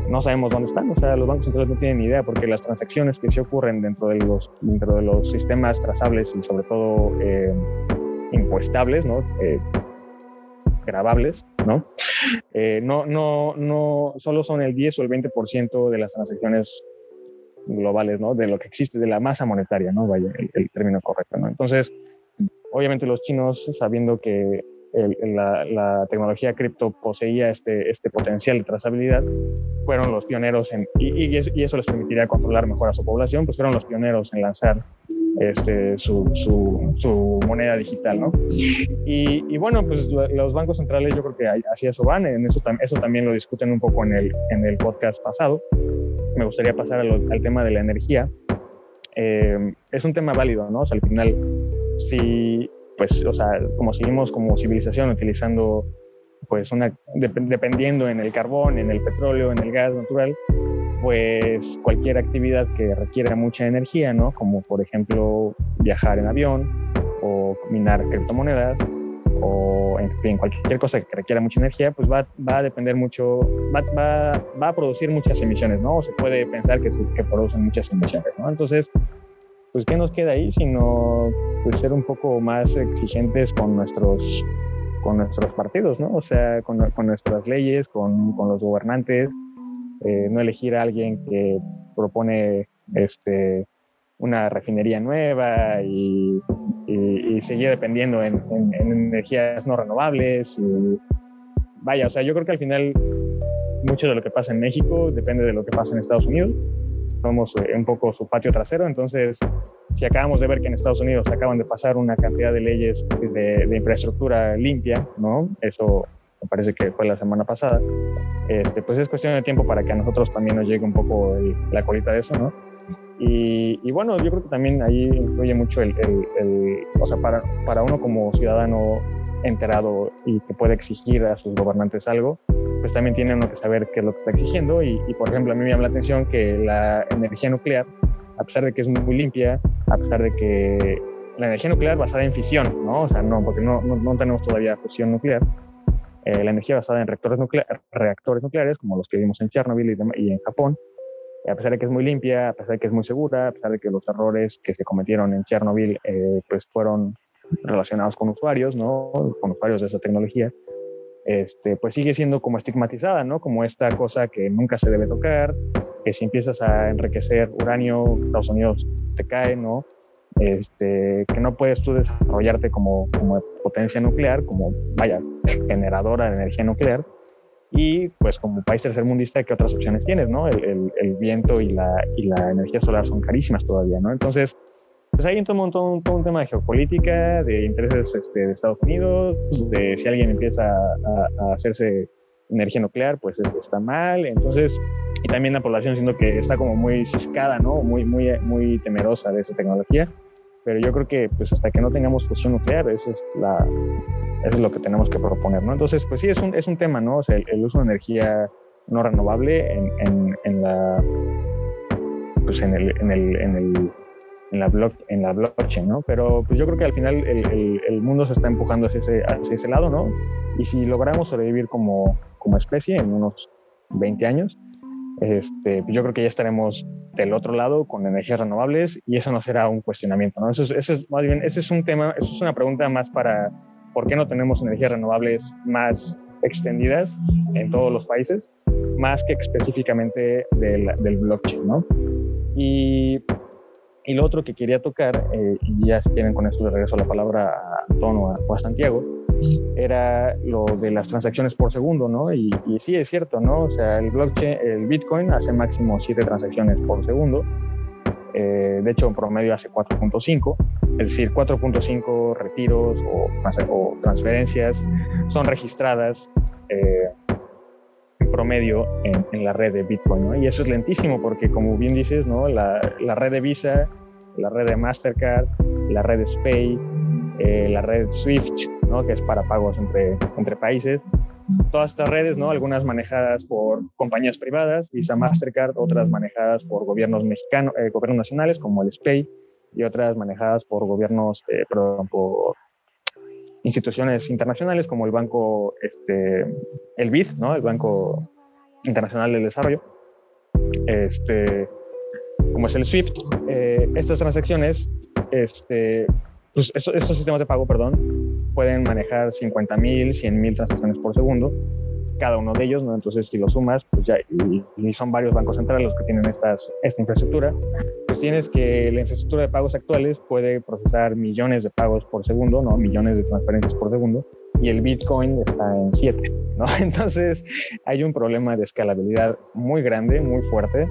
C: no sabemos dónde están. O sea, los bancos centrales no tienen ni idea porque las transacciones que se ocurren dentro de los, dentro de los sistemas trazables y sobre todo eh, impuestables, ¿no? Eh, grabables, ¿no? Eh, no, no, no, solo son el 10 o el 20% de las transacciones globales, ¿no? De lo que existe, de la masa monetaria, ¿no? Vaya, el, término correcto, ¿no? Entonces, obviamente los chinos, sabiendo que la, tecnología cripto poseía este, este potencial de trazabilidad, fueron los pioneros en, y, y, eso les permitiría controlar mejor a su población, pues fueron los pioneros en lanzar este, su, su, moneda digital, ¿no? Y, y, bueno, pues los bancos centrales yo creo que así eso van, en eso, eso también lo discuten un poco en el, en el podcast pasado, me gustaría pasar al, tema de la energía. Eh, es un tema válido, ¿no? O sea, al final, si, pues, o sea, como seguimos como civilización utilizando, pues, una, dependiendo en el carbón, en el petróleo, en el gas natural, pues cualquier actividad que requiera mucha energía, ¿no? Como por ejemplo viajar en avión o minar criptomonedas, o en fin, cualquier cosa que requiera mucha energía, pues va, va a depender mucho, va, va, va, a producir muchas emisiones, ¿no? O se puede pensar que, que producen muchas emisiones, ¿no? Entonces, pues, ¿qué nos queda ahí sino pues, ser un poco más exigentes con nuestros, con nuestros partidos, ¿no? O sea, con, con nuestras leyes, con, con los gobernantes, eh, no elegir a alguien que propone este, una refinería nueva y, y, seguir dependiendo en, energías no renovables. Y, vaya, o sea, yo creo que al final mucho de lo que pasa en México depende de lo que pasa en Estados Unidos. Somos eh, un poco su patio trasero, entonces si acabamos de ver que en Estados Unidos acaban de pasar una cantidad de leyes de, infraestructura limpia, ¿no? Eso me parece que fue la semana pasada. Este, pues es cuestión de tiempo para que a nosotros también nos llegue un poco la colita de eso, ¿no? Y, bueno, yo creo que también ahí influye mucho el, o sea, para, para uno como ciudadano enterado y que puede exigir a sus gobernantes algo, pues también tiene uno que saber qué es lo que está exigiendo. Y, por ejemplo, a mí me llama la atención que la energía nuclear, a pesar de que es muy limpia, a pesar de que la energía nuclear basada en fisión, ¿no? O sea, no, porque no, no, tenemos todavía fusión nuclear. Eh, la energía basada en reactores, reactores nucleares, como los que vimos en Chernobyl y, y en Japón, a pesar de que es muy limpia, a pesar de que es muy segura, a pesar de que los errores que se cometieron en Chernobyl eh, pues fueron relacionados con usuarios, ¿no? Con usuarios de esa tecnología, este, pues sigue siendo como estigmatizada, ¿no? Como esta cosa que nunca se debe tocar, que si empiezas a enriquecer uranio, Estados Unidos te cae, ¿no? Este, que no puedes tú desarrollarte como, como potencia nuclear, como, vaya, generadora de energía nuclear, y pues como país tercermundista, ¿qué otras opciones tienes? ¿no? El, el, viento y la, y la, energía solar son carísimas todavía, ¿no? Entonces, pues hay todo un, todo, todo un tema de geopolítica, de intereses este, de Estados Unidos, de si alguien empieza a, hacerse energía nuclear, pues está mal. Entonces, y también la población siendo que está como muy ciscada, ¿no? Muy, muy, muy temerosa de esa tecnología. Pero yo creo que pues hasta que no tengamos fusión nuclear, eso es, la, es lo que tenemos que proponer, ¿no? Entonces, pues sí, es un, es un tema, ¿no? O sea, el, uso de energía no renovable en, en, en la pues en el, en el, en el en la, block, en la blockchain, ¿no? Pero pues yo creo que al final el, el, mundo se está empujando hacia ese, hacia ese lado, ¿no? Y si logramos sobrevivir como, como especie en unos 20 años, este, pues yo creo que ya estaremos del otro lado con energías renovables y eso no será un cuestionamiento, ¿no? Eso es, eso es más bien, ese es un tema, eso es una pregunta más para por qué no tenemos energías renovables más extendidas en todos los países, más que específicamente del, del blockchain, ¿no? Y y lo otro que quería tocar, eh, y ya si con esto de regreso la palabra a Tono o a Santiago, era lo de las transacciones por segundo, ¿no? Y, sí, es cierto, ¿no? O sea, el blockchain, el Bitcoin hace máximo 7 transacciones por segundo. Eh, de hecho, en promedio hace 4.5. Es decir, 4.5 retiros o, o, transferencias son registradas eh, promedio en, la red de Bitcoin, ¿no? Y eso es lentísimo porque, como bien dices, ¿no? La, la red de Visa, la red de Mastercard, la red de SPAY, eh, la red SWIFT, ¿no? Que es para pagos entre, entre países. Todas estas redes, ¿no? Algunas manejadas por compañías privadas, Visa, Mastercard, otras manejadas por gobiernos mexicanos, eh, gobiernos nacionales como el SPAY y otras manejadas por gobiernos, eh, perdón, por instituciones internacionales como el Banco, este, el BID, ¿no? el Banco Internacional del Desarrollo, este, como es el SWIFT, eh, estas transacciones, este, pues estos, sistemas de pago, perdón, pueden manejar 50 mil, 100 mil transacciones por segundo, cada uno de ellos, ¿no? Entonces, si lo sumas, pues ya, y, son varios bancos centrales los que tienen estas, esta infraestructura, pues tienes que la infraestructura de pagos actuales puede procesar millones de pagos por segundo, ¿no? Millones de transferencias por segundo, y el Bitcoin está en 7, ¿no? Entonces, hay un problema de escalabilidad muy grande, muy fuerte.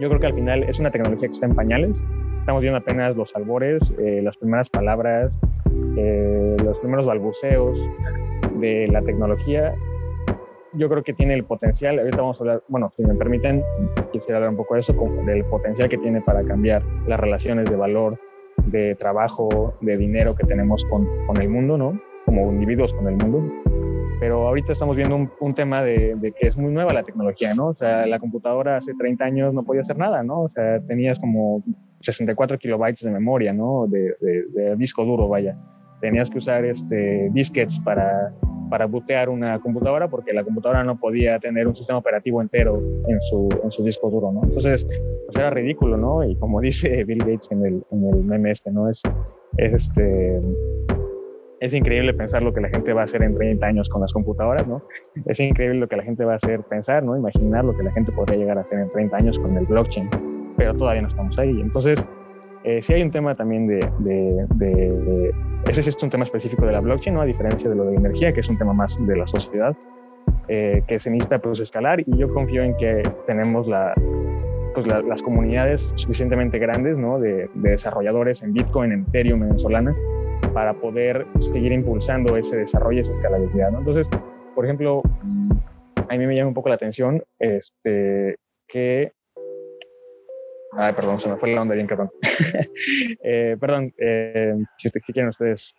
C: Yo creo que al final es una tecnología que está en pañales. Estamos viendo apenas los albores, eh, las primeras palabras, eh, los primeros balbuceos de la tecnología yo creo que tiene el potencial, ahorita vamos a hablar, bueno, si me permiten, quisiera hablar un poco de eso, del potencial que tiene para cambiar las relaciones de valor, de trabajo, de dinero que tenemos con, con el mundo, ¿no? Como individuos con el mundo. Pero ahorita estamos viendo un, tema de, que es muy nueva la tecnología, ¿no? O sea, la computadora hace 30 años no podía hacer nada, ¿no? O sea, tenías como 64 kilobytes de memoria, ¿no? De, de, de disco duro, vaya. Tenías que usar este, disquets para para bootear una computadora porque la computadora no podía tener un sistema operativo entero en su, en su disco duro, ¿no? Entonces, pues era ridículo, ¿no? Y como dice Bill Gates en el, en el meme este, ¿no? Es, es, este, es increíble pensar lo que la gente va a hacer en 30 años con las computadoras, ¿no? Es increíble lo que la gente va a hacer pensar, ¿no? Imaginar lo que la gente podría llegar a hacer en 30 años con el blockchain, pero todavía no estamos ahí. Entonces, eh, sí hay un tema también de, de, de, ese es un tema específico de la blockchain, ¿no? a diferencia de lo de la energía, que es un tema más de la sociedad, eh, que se necesita pues, escalar y yo confío en que tenemos la, pues, las comunidades suficientemente grandes ¿no? de, desarrolladores en Bitcoin, en Ethereum, en Solana, para poder seguir impulsando ese desarrollo, esa escalabilidad. ¿no? Entonces, por ejemplo, a mí me llama un poco la atención este, que Ay, perdón, se me fue la onda bien, perdón. eh, perdón, eh, si, si quieren ustedes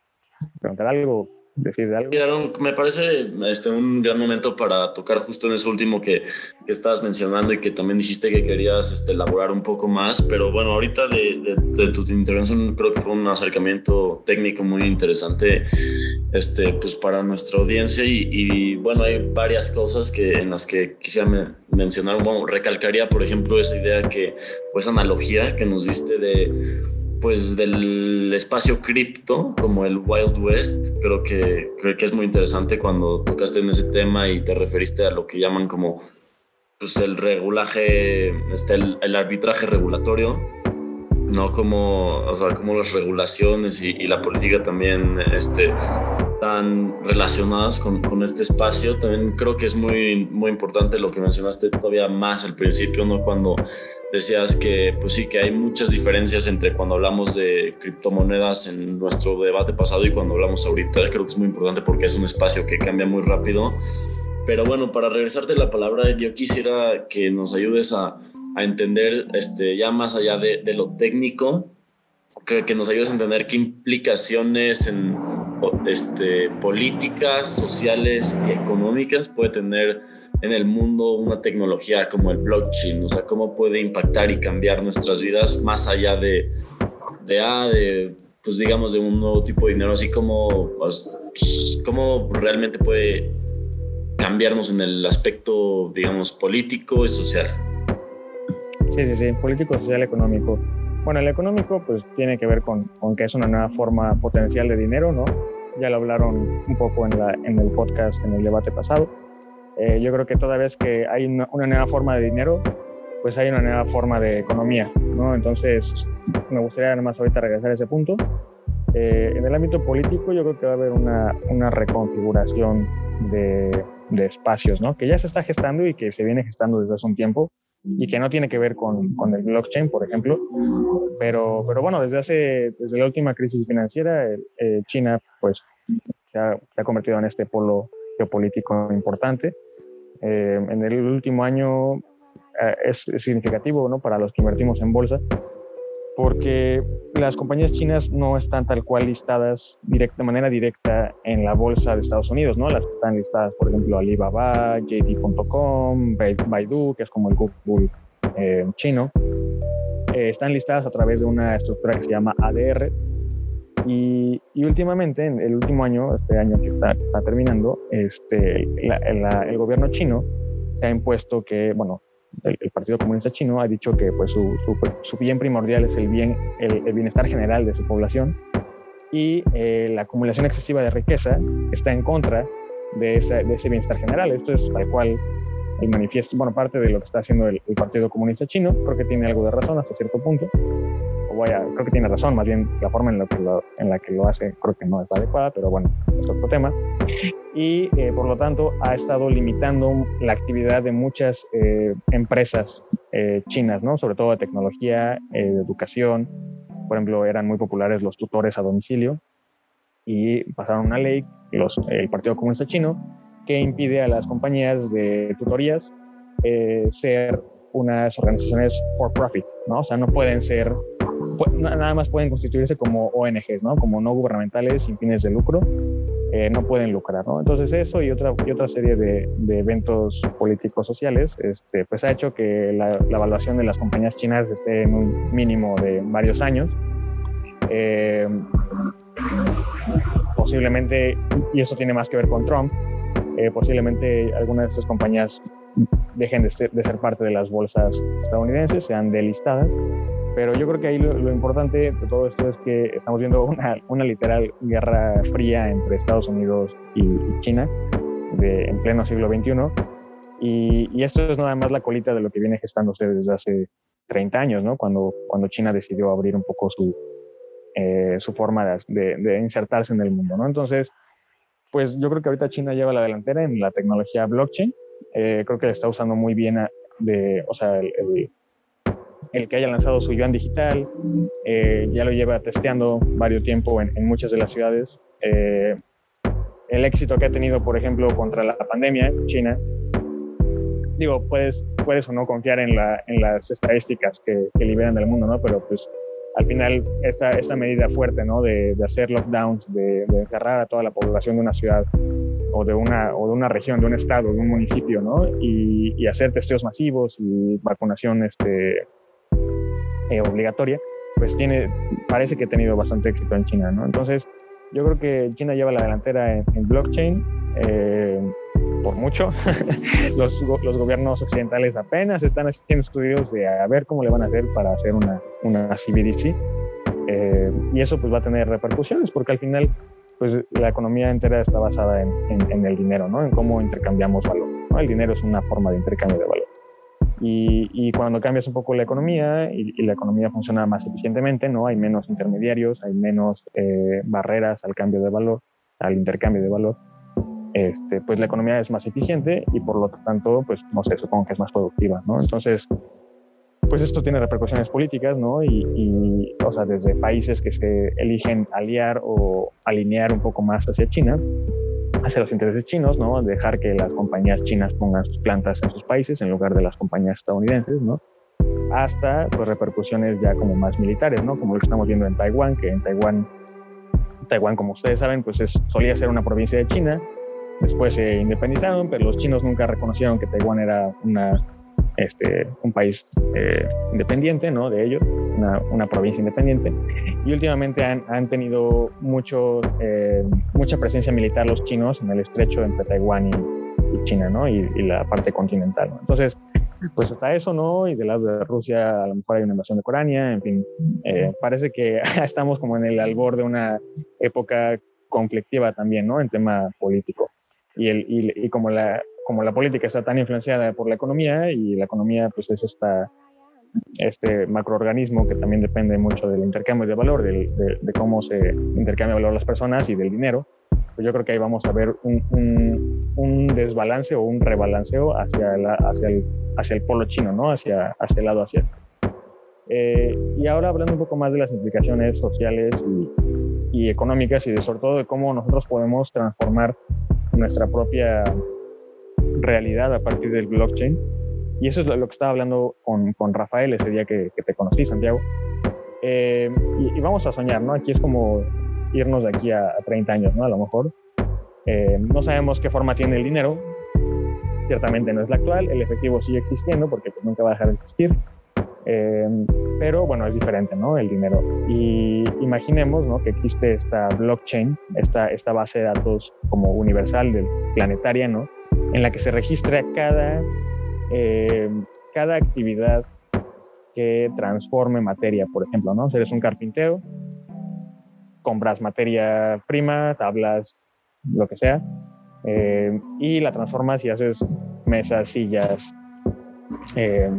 C: preguntar algo, decir algo.
B: me parece este, un gran momento para tocar justo en eso último que, que estabas mencionando y que también dijiste que querías este, elaborar un poco más, pero bueno, ahorita de, de, tu intervención creo que fue un acercamiento técnico muy interesante este, pues para nuestra audiencia y, y bueno, hay varias cosas que, en las que quisiera mencionar, bueno, recalcaría por ejemplo esa idea que, o esa analogía que nos diste de pues del espacio cripto como el Wild West, creo que, creo que es muy interesante cuando tocaste en ese tema y te referiste a lo que llaman como pues el regulaje, este, el, arbitraje regulatorio, no como, o sea, como las regulaciones y, la política también este, están relacionadas con, con, este espacio. También creo que es muy, muy importante lo que mencionaste todavía más al principio, ¿no? Cuando decías que, pues sí, que hay muchas diferencias entre cuando hablamos de criptomonedas en nuestro debate pasado y cuando hablamos ahorita. Creo que es muy importante porque es un espacio que cambia muy rápido. Pero bueno, para regresarte la palabra, yo quisiera que nos ayudes a, a entender este, ya más allá de, de, lo técnico, que, que nos ayudes a entender qué implicaciones en este, políticas, sociales y económicas puede tener en el mundo una tecnología como el blockchain, o sea, cómo puede impactar y cambiar nuestras vidas más allá de, de, ah, de pues digamos, de un nuevo tipo de dinero, así como, pues, cómo realmente puede cambiarnos en el aspecto, digamos, político y social.
C: Sí, sí, sí, político, social, económico. Bueno, el económico pues tiene que ver con, con que es una nueva forma potencial de dinero, ¿no? Ya lo hablaron un poco en, la, en el podcast, en el debate pasado. Eh, yo creo que toda vez que hay una, nueva forma de dinero, pues hay una nueva forma de economía, ¿no? Entonces, me gustaría además ahorita regresar a ese punto. Eh, en el ámbito político yo creo que va a haber una, una reconfiguración de, de, espacios, ¿no? Que ya se está gestando y que se viene gestando desde hace un tiempo y que no tiene que ver con, con el blockchain, por ejemplo. Pero, pero bueno, desde hace, desde la última crisis financiera, eh, China pues se ha, se ha, convertido en este polo geopolítico importante. Eh, en el último año eh, es significativo ¿no? para los que invertimos en bolsa, porque las compañías chinas no están tal cual listadas de manera directa en la bolsa de Estados Unidos, ¿no? Las que están listadas, por ejemplo, Alibaba, JD.com, Baidu, que es como el Google eh, chino, eh, están listadas a través de una estructura que se llama ADR. Y, y últimamente, en el último año, este año que está, está terminando, este, la, la, el gobierno chino se ha impuesto que, bueno, el, el, Partido Comunista Chino ha dicho que pues, su, su, su bien primordial es el, bien, el, el, bienestar general de su población y eh, la acumulación excesiva de riqueza está en contra de, esa, de, ese bienestar general. Esto es tal cual el manifiesto, bueno, parte de lo que está haciendo el, el Partido Comunista Chino, creo que tiene algo de razón hasta cierto punto, vaya, creo que tiene razón, más bien la forma en la que lo, en la, que lo hace creo que no es adecuada, pero bueno, es otro tema. Y eh, por lo tanto ha estado limitando la actividad de muchas eh, empresas eh, chinas, ¿no? sobre todo de tecnología, eh, de educación. Por ejemplo, eran muy populares los tutores a domicilio y pasaron una ley, los, el Partido Comunista Chino, que impide a las compañías de tutorías ser unas organizaciones for profit, ¿no? O sea, no pueden ser nada más pueden constituirse como ONGs, ¿no? Como no gubernamentales sin fines de lucro, eh, no pueden lucrar, ¿no? Entonces eso y otra, y otra serie de, de eventos políticos sociales, este, pues ha hecho que la, la, evaluación de las compañías chinas esté en un mínimo de varios años. Eh, posiblemente, y eso tiene más que ver con Trump, eh, posiblemente algunas de estas compañías dejen de ser, de ser, parte de las bolsas estadounidenses, sean delistadas pero yo creo que ahí lo, lo, importante de todo esto es que estamos viendo una, una literal guerra fría entre Estados Unidos y, y China de, en pleno siglo XXI. Y, y, esto es nada más la colita de lo que viene gestándose desde hace 30 años, ¿no? Cuando, cuando China decidió abrir un poco su, eh, su forma de, de, insertarse en el mundo, ¿no? Entonces, pues yo creo que ahorita China lleva la delantera en la tecnología blockchain. Eh, creo que la está usando muy bien, a, de, o sea, el, el el que haya lanzado su yuan digital, eh, ya lo lleva testeando varios tiempo en, en, muchas de las ciudades. Eh, el éxito que ha tenido, por ejemplo, contra la pandemia China, digo, puedes, puedes o no confiar en, la, en las estadísticas que, que, liberan del mundo, ¿no? Pero pues al final esta, esta medida fuerte, ¿no? De, de hacer lockdowns, de, de, encerrar a toda la población de una ciudad o de una, o de una región, de un estado, de un municipio, ¿no? Y, y hacer testeos masivos y vacunación este, eh, obligatoria, pues tiene, parece que ha tenido bastante éxito en China, ¿no? Entonces, yo creo que China lleva la delantera en, blockchain, eh, por mucho. los, los, gobiernos occidentales apenas están haciendo estudios de a ver cómo le van a hacer para hacer una, una CBDC. Eh, y eso pues va a tener repercusiones, porque al final pues la economía entera está basada en, en, el dinero, ¿no? En cómo intercambiamos valor. El dinero es una forma de intercambio de valor. Y, y, cuando cambias un poco la economía y, y, la economía funciona más eficientemente, ¿no? Hay menos intermediarios, hay menos eh, barreras al cambio de valor, al intercambio de valor. Este, pues la economía es más eficiente y por lo tanto, pues no sé, supongo que es más productiva, ¿no? Entonces, pues esto tiene repercusiones políticas, ¿no? Y, y, o sea, desde países que se eligen aliar o alinear un poco más hacia China, hacia los intereses chinos, ¿no? Dejar que las compañías chinas pongan sus plantas en sus países en lugar de las compañías estadounidenses, ¿no? hasta pues, repercusiones ya como más militares, ¿no? Como lo que estamos viendo en Taiwán, que en Taiwán, Taiwán como ustedes saben, pues es, solía ser una provincia de China, después se independizaron, pero los chinos nunca reconocieron que Taiwán era una, este, un país eh, independiente, ¿no? De ellos, una, una, provincia independiente. Y últimamente han, han tenido mucho, eh, mucha presencia militar los chinos en el estrecho entre Taiwán y, y China, ¿no? Y, y, la parte continental, ¿no? Entonces, pues hasta eso, ¿no? Y del lado de Rusia a lo mejor hay una invasión de Ucrania, en fin, eh, parece que estamos como en el albor de una época conflictiva también, ¿no? En tema político. Y, el, y, y, como, la, como la política está tan influenciada por la economía y la economía pues es esta, este macroorganismo que también depende mucho del intercambio de valor, de, de, de cómo se intercambia valor las personas y del dinero, pues yo creo que ahí vamos a ver un, un, un desbalance o un rebalanceo hacia, la, hacia, el, hacia el polo chino, ¿no? Hacia, hacia el lado asiático. Eh, y ahora hablando un poco más de las implicaciones sociales y, y, económicas y de, sobre todo de cómo nosotros podemos transformar nuestra propia realidad a partir del blockchain. Y eso es lo, que estaba hablando con, con, Rafael ese día que, te conocí, Santiago. Eh, y, y, vamos a soñar, ¿no? Aquí es como irnos de aquí a, a 30 años, ¿no? A lo mejor. Eh, no sabemos qué forma tiene el dinero. Ciertamente no es la actual. El efectivo sigue existiendo porque pues, nunca va a dejar de existir. Eh, pero bueno, es diferente, ¿no? El dinero. Y imaginemos, ¿no? Que existe esta blockchain, esta, esta base de datos como universal, del planetaria, ¿no? En la que se registra cada, eh, cada actividad que transforme materia, por ejemplo, ¿no? Si eres un carpintero, compras materia prima, tablas, lo que sea, eh, y la transformas y haces mesas, sillas, eh,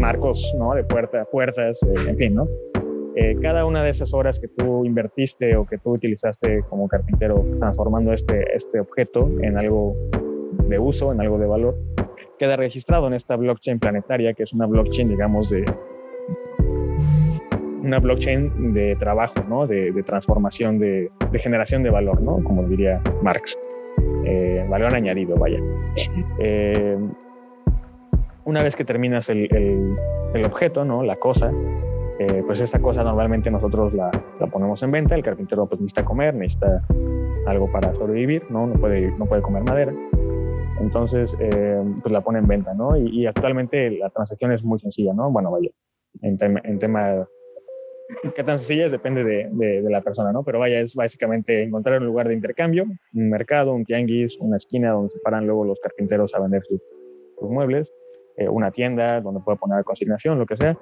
C: marcos ¿no? de puerta, puertas, en fin, ¿no? Cada una de esas horas que tú invertiste o que tú utilizaste como carpintero transformando este, este objeto en algo de uso, en algo de valor, queda registrado en esta blockchain planetaria, que es una blockchain, digamos, de, una blockchain de trabajo, ¿no? de, transformación, de, generación de valor, ¿no? como diría Marx. Eh, valor añadido, vaya. Eh, una vez que terminas el, el, objeto, ¿no? la cosa, eh, pues esa cosa normalmente nosotros la, la, ponemos en venta, el carpintero pues necesita comer, necesita algo para sobrevivir, no, no, puede, no puede comer madera, entonces eh, pues la pone en venta, ¿no? Y, actualmente la transacción es muy sencilla, ¿no? Bueno, vaya, en, tem en tema qué tan sencilla es depende de, de, la persona, ¿no? Pero vaya, es básicamente encontrar un lugar de intercambio, un mercado, un tianguis, una esquina donde se paran luego los carpinteros a vender sus, muebles, eh, una tienda donde pueda poner consignación, lo que sea,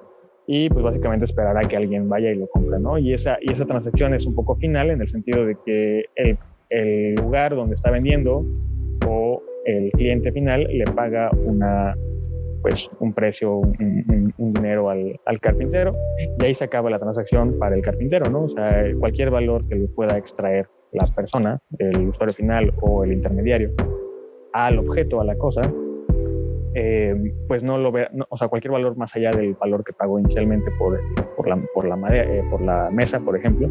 C: y pues básicamente esperar a que alguien vaya y lo compre, ¿no? Y esa, y esa transacción es un poco final en el sentido de que el, el lugar donde está vendiendo o el cliente final le paga una pues un precio, un dinero al, al, carpintero y ahí se acaba la transacción para el carpintero, ¿no? O sea, cualquier valor que le pueda extraer la persona, el usuario final o el intermediario al objeto, a la cosa, eh, pues no lo ve, no, o sea, cualquier valor más allá del valor que pagó inicialmente por, por, la, por, la, eh, por la mesa, por ejemplo,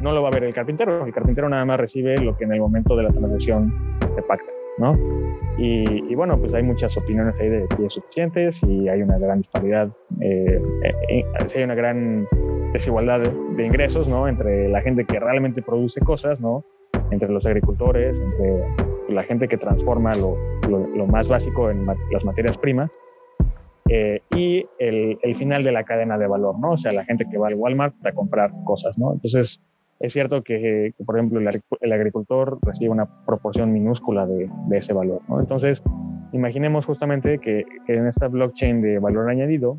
C: no lo va a ver el carpintero. El carpintero nada más recibe lo que en el momento de la transacción se pacta. ¿no? Y, y, bueno, pues hay muchas opiniones ahí de si es suficiente, si hay una gran disparidad, eh, eh, si hay una gran desigualdad de, de, ingresos, ¿no? Entre la gente que realmente produce cosas, ¿no? Entre los agricultores, entre la gente que transforma lo, lo, lo más básico en ma las materias primas. Eh, y el, el, final de la cadena de valor, ¿no? O sea, la gente que va al Walmart a comprar cosas, ¿no? Entonces, es cierto que, que por ejemplo, el, el, agricultor recibe una proporción minúscula de, de ese valor. ¿no? Entonces, imaginemos justamente que, que, en esta blockchain de valor añadido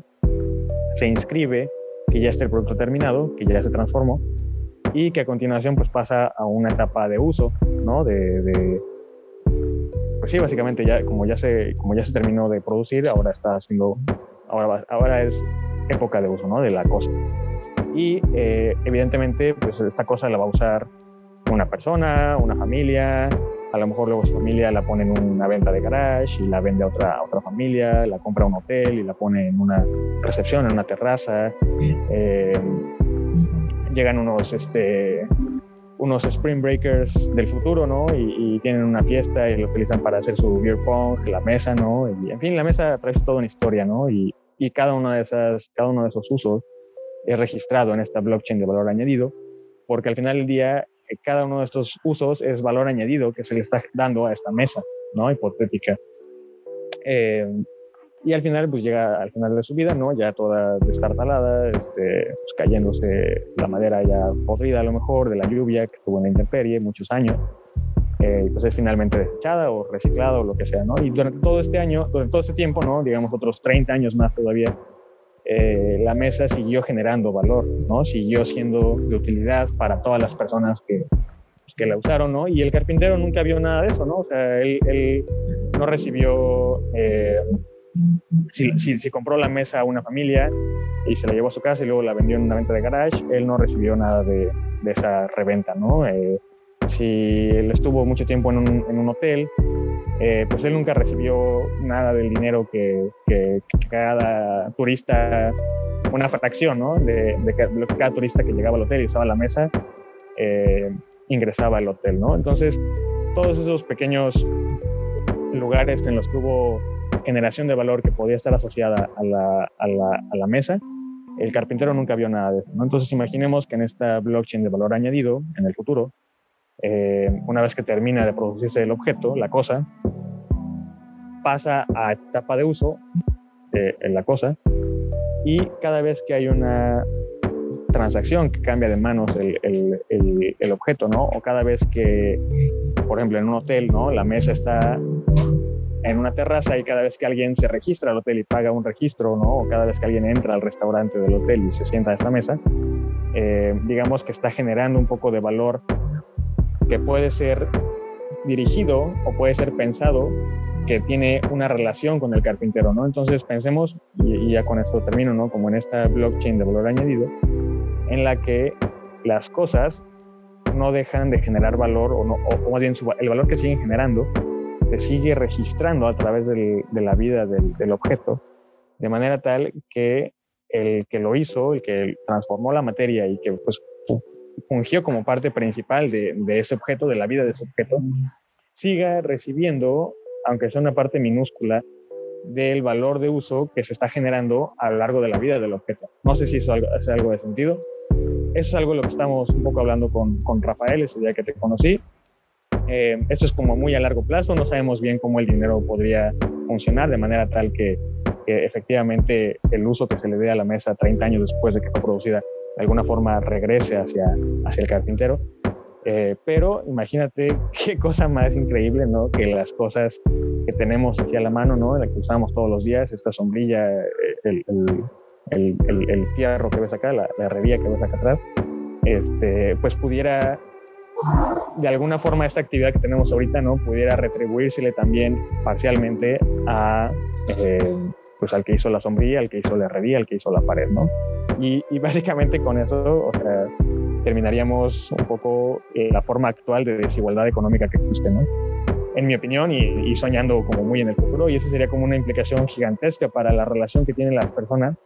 C: se inscribe que ya está el producto terminado, que ya se transformó y que a continuación pues pasa a una etapa de uso, ¿no? De, de pues sí, básicamente ya como ya se como ya se terminó de producir, ahora está haciendo ahora ahora es época de uso, ¿no? De la cosa y eh, evidentemente pues esta cosa la va a usar una persona, una familia, a lo mejor luego su familia la pone en una venta de garage y la vende a otra, a otra familia, la compra a un hotel y la pone en una recepción, en una terraza. Eh, llegan unos, este, unos Spring Breakers del futuro, ¿no? Y, y, tienen una fiesta y lo utilizan para hacer su beer pong, la mesa, ¿no? Y en fin, la mesa trae toda una historia, ¿no? Y, y cada uno, de esas, cada uno de esos usos es registrado en esta blockchain de valor añadido, porque al final del día eh, cada uno de estos usos es valor añadido que se le está dando a esta mesa, ¿no? Hipotética. Eh, y al final, pues llega al final de su vida, ¿no? Ya toda destartalada, este, pues, cayéndose la madera ya podrida a lo mejor de la lluvia que estuvo en la intemperie muchos años. Eh, pues es finalmente desechada o reciclada o lo que sea, ¿no? Y durante todo este año, durante todo este tiempo, ¿no? Digamos otros 30 años más todavía, eh, la mesa siguió generando valor, ¿no? Siguió siendo de utilidad para todas las personas que, pues, que la usaron, ¿no? Y el carpintero nunca vio nada de eso, ¿no? O sea, él, él no recibió... Eh, si, si, compró la mesa a una familia y se la llevó a su casa y luego la vendió en una venta de garage, él no recibió nada de, de esa reventa, ¿no? Eh, si él estuvo mucho tiempo en un, en un hotel, eh, pues él nunca recibió nada del dinero que, que, cada turista, una fracción, ¿no? De, lo que cada turista que llegaba al hotel y usaba la mesa, eh, ingresaba al hotel, ¿no? Entonces, todos esos pequeños lugares en los que hubo generación de valor que podía estar asociada a la, a la, a la mesa, el carpintero nunca vio nada de eso. ¿no? Entonces imaginemos que en esta blockchain de valor añadido, en el futuro, eh, una vez que termina de producirse el objeto, la cosa, pasa a etapa de uso eh, en la cosa y cada vez que hay una transacción que cambia de manos el, el, el, objeto, ¿no? O cada vez que, por ejemplo, en un hotel, ¿no? La mesa está en una terraza y cada vez que alguien se registra al hotel y paga un registro, ¿no? o cada vez que alguien entra al restaurante del hotel y se sienta a esta mesa, eh, digamos que está generando un poco de valor que puede ser dirigido o puede ser pensado que tiene una relación con el carpintero, ¿no? Entonces pensemos, y, ya con esto termino, ¿no? Como en esta blockchain de valor añadido, en la que las cosas no dejan de generar valor, o, no, o, más bien el valor que siguen generando se sigue registrando a través de la vida del, objeto, de manera tal que el que lo hizo, el que transformó la materia y que pues, fungió como parte principal de, ese objeto, de la vida de ese objeto, siga recibiendo, aunque sea una parte minúscula, del valor de uso que se está generando a lo largo de la vida del objeto. No sé si eso es algo de sentido. Eso es algo de lo que estamos un poco hablando con, con Rafael ese día que te conocí. Eh, esto es como muy a largo plazo, no sabemos bien cómo el dinero podría funcionar de manera tal que, efectivamente el uso que se le dé a la mesa 30 años después de que fue producida de alguna forma regrese hacia, hacia el carpintero. Eh, pero imagínate qué cosa más increíble, ¿no? Que las cosas que tenemos hacia la mano, ¿no? La que usamos todos los días, esta sombrilla, eh, el, el, el, el fierro que ves acá, la, la herrería que ves acá atrás, este, pues pudiera de alguna forma esta actividad que tenemos ahorita no pudiera retribuírsele también parcialmente a eh, pues al que hizo la sombrilla, al que hizo la herrería, al que hizo la pared, ¿no? Y, y básicamente con eso, o sea, terminaríamos un poco eh, la forma actual de desigualdad económica que existe, ¿no? En mi opinión, y, y, soñando como muy en el futuro, y esa sería como una implicación gigantesca para la relación que tienen las personas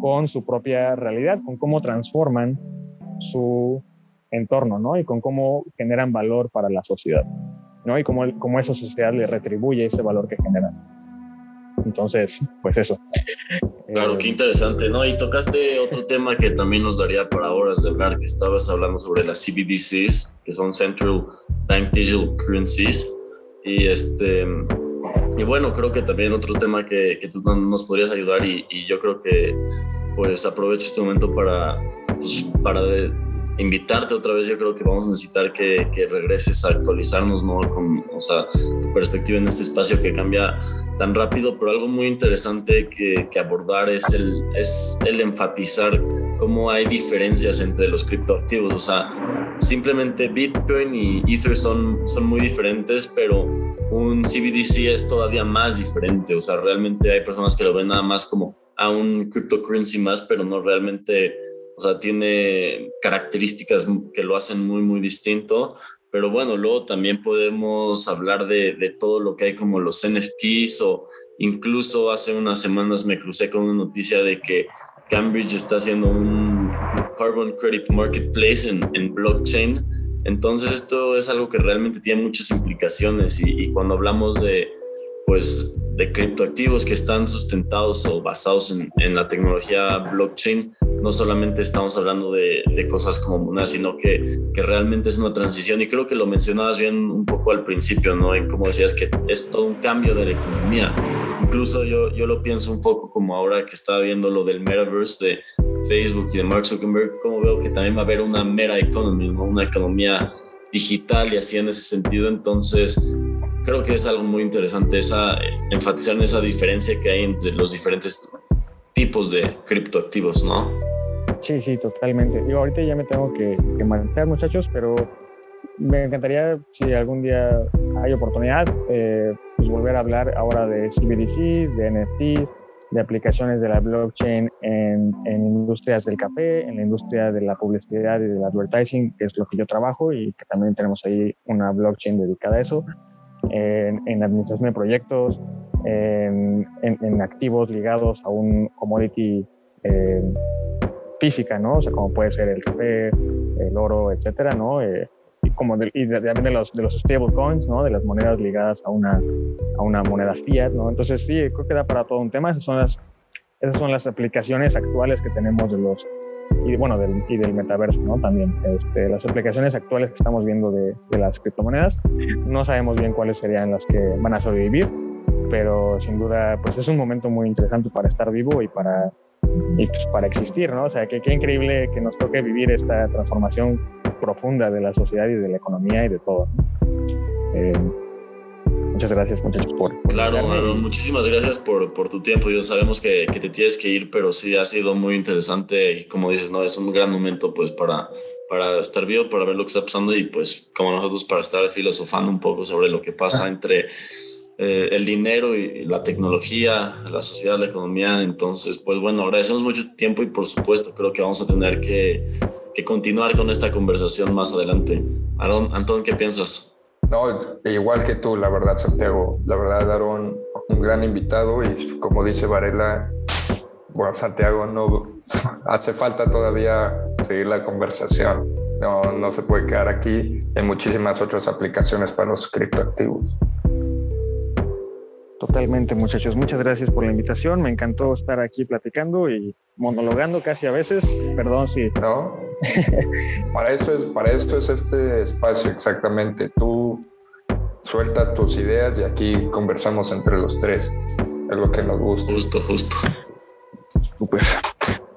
C: con su propia realidad, con cómo transforman su entorno, ¿no? Y con cómo generan valor para la sociedad, ¿no? Y cómo, cómo esa sociedad le retribuye ese valor que generan. Entonces, pues eso.
B: Claro, eh, qué interesante, ¿no? Y tocaste otro tema que también nos daría para horas de hablar, que estabas hablando sobre las CBDCs, que son Central Bank Digital Currencies. Y este, y bueno, creo que también otro tema que, que tú nos podrías ayudar y, y, yo creo que pues aprovecho este momento para, pues, para invitarte otra vez, yo creo que vamos a necesitar que, que, regreses a actualizarnos, ¿no? Con, o sea, tu perspectiva en este espacio que cambia tan rápido, pero algo muy interesante que, que abordar es el, es el enfatizar cómo hay diferencias entre los criptoactivos, o sea, simplemente Bitcoin y Ether son, son muy diferentes, pero un CBDC es todavía más diferente, o sea, realmente hay personas que lo ven nada más como a un cryptocurrency más, pero no realmente o sea, tiene características que lo hacen muy, muy distinto. Pero bueno, luego también podemos hablar de, de todo lo que hay como los NFTs o incluso hace unas semanas me crucé con una noticia de que Cambridge está haciendo un Carbon Credit Marketplace en, en blockchain. Entonces esto es algo que realmente tiene muchas implicaciones y, y cuando hablamos de, pues, de criptoactivos que están sustentados o basados en, la tecnología blockchain, no solamente estamos hablando de, cosas como monedas, sino que, que, realmente es una transición. Y creo que lo mencionabas bien un poco al principio, ¿no? En cómo decías que es todo un cambio de la economía. Incluso yo, yo lo pienso un poco como ahora que estaba viendo lo del metaverse de Facebook y de Mark Zuckerberg, como veo que también va a haber una mera economía, ¿no? Una economía digital y así en ese sentido. Entonces, creo que es algo muy interesante esa, enfatizar en esa diferencia que hay entre los diferentes tipos de criptoactivos, ¿no?
C: Sí, sí, totalmente. Yo ahorita ya me tengo que, que muchachos, pero me encantaría, si algún día hay oportunidad, eh, pues volver a hablar ahora de CBDCs, de NFTs, de aplicaciones de la blockchain en, en, industrias del café, en la industria de la publicidad y del advertising, que es lo que yo trabajo y que también tenemos ahí una blockchain dedicada a eso en, administración de proyectos, en, en, activos ligados a un commodity eh, física, ¿no? O sea, como puede ser el café, el oro, etcétera, ¿no? Eh, y como y también de los, de los stablecoins, ¿no? De las monedas ligadas a una, a una moneda fiat, ¿no? Entonces, sí, creo que da para todo un tema. Esas son las, esas son las aplicaciones actuales que tenemos de los y bueno, del, y del metaverso, ¿no? También. Este, las aplicaciones actuales que estamos viendo de, de, las criptomonedas, no sabemos bien cuáles serían las que van a sobrevivir, pero sin duda, pues es un momento muy interesante para estar vivo y para, y pues para existir, ¿no? O sea, qué increíble que nos toque vivir esta transformación profunda de la sociedad y de la economía y de todo. Eh, Muchas gracias, muchachos, por.
B: claro, Aaron, muchísimas gracias por, por, tu tiempo. Yo sabemos que, que, te tienes que ir, pero sí ha sido muy interesante y como dices, no, es un gran momento pues para, para estar vivo, para ver lo que está pasando y pues como nosotros para estar filosofando un poco sobre lo que pasa ah. entre eh, el dinero y la tecnología, la sociedad, la economía. Entonces, pues bueno, agradecemos mucho tu tiempo y por supuesto creo que vamos a tener que, que continuar con esta conversación más adelante. Aaron, Antón, ¿qué piensas?
A: No, igual que tú, la verdad, Santiago. La verdad, Aaron, un gran invitado y como dice Varela, bueno, Santiago, no hace falta todavía seguir la conversación. No, no se puede quedar aquí. Hay muchísimas otras aplicaciones para los criptoactivos.
C: Totalmente, muchachos. Muchas gracias por la invitación. Me encantó estar aquí platicando y monologando casi a veces. Perdón si.
A: No. para eso es, para eso es este espacio exactamente. Tú suelta tus ideas y aquí conversamos entre los tres. Es lo que nos gusta.
B: Justo, justo.
C: Pues,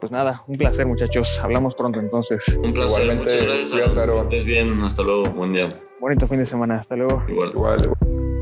C: pues nada, un placer, muchachos. Hablamos pronto entonces.
B: Un placer. Muchas gracias. Que estés bien. Hasta luego. Buen día.
C: Bonito fin de semana. Hasta luego.
B: Igual. Igual.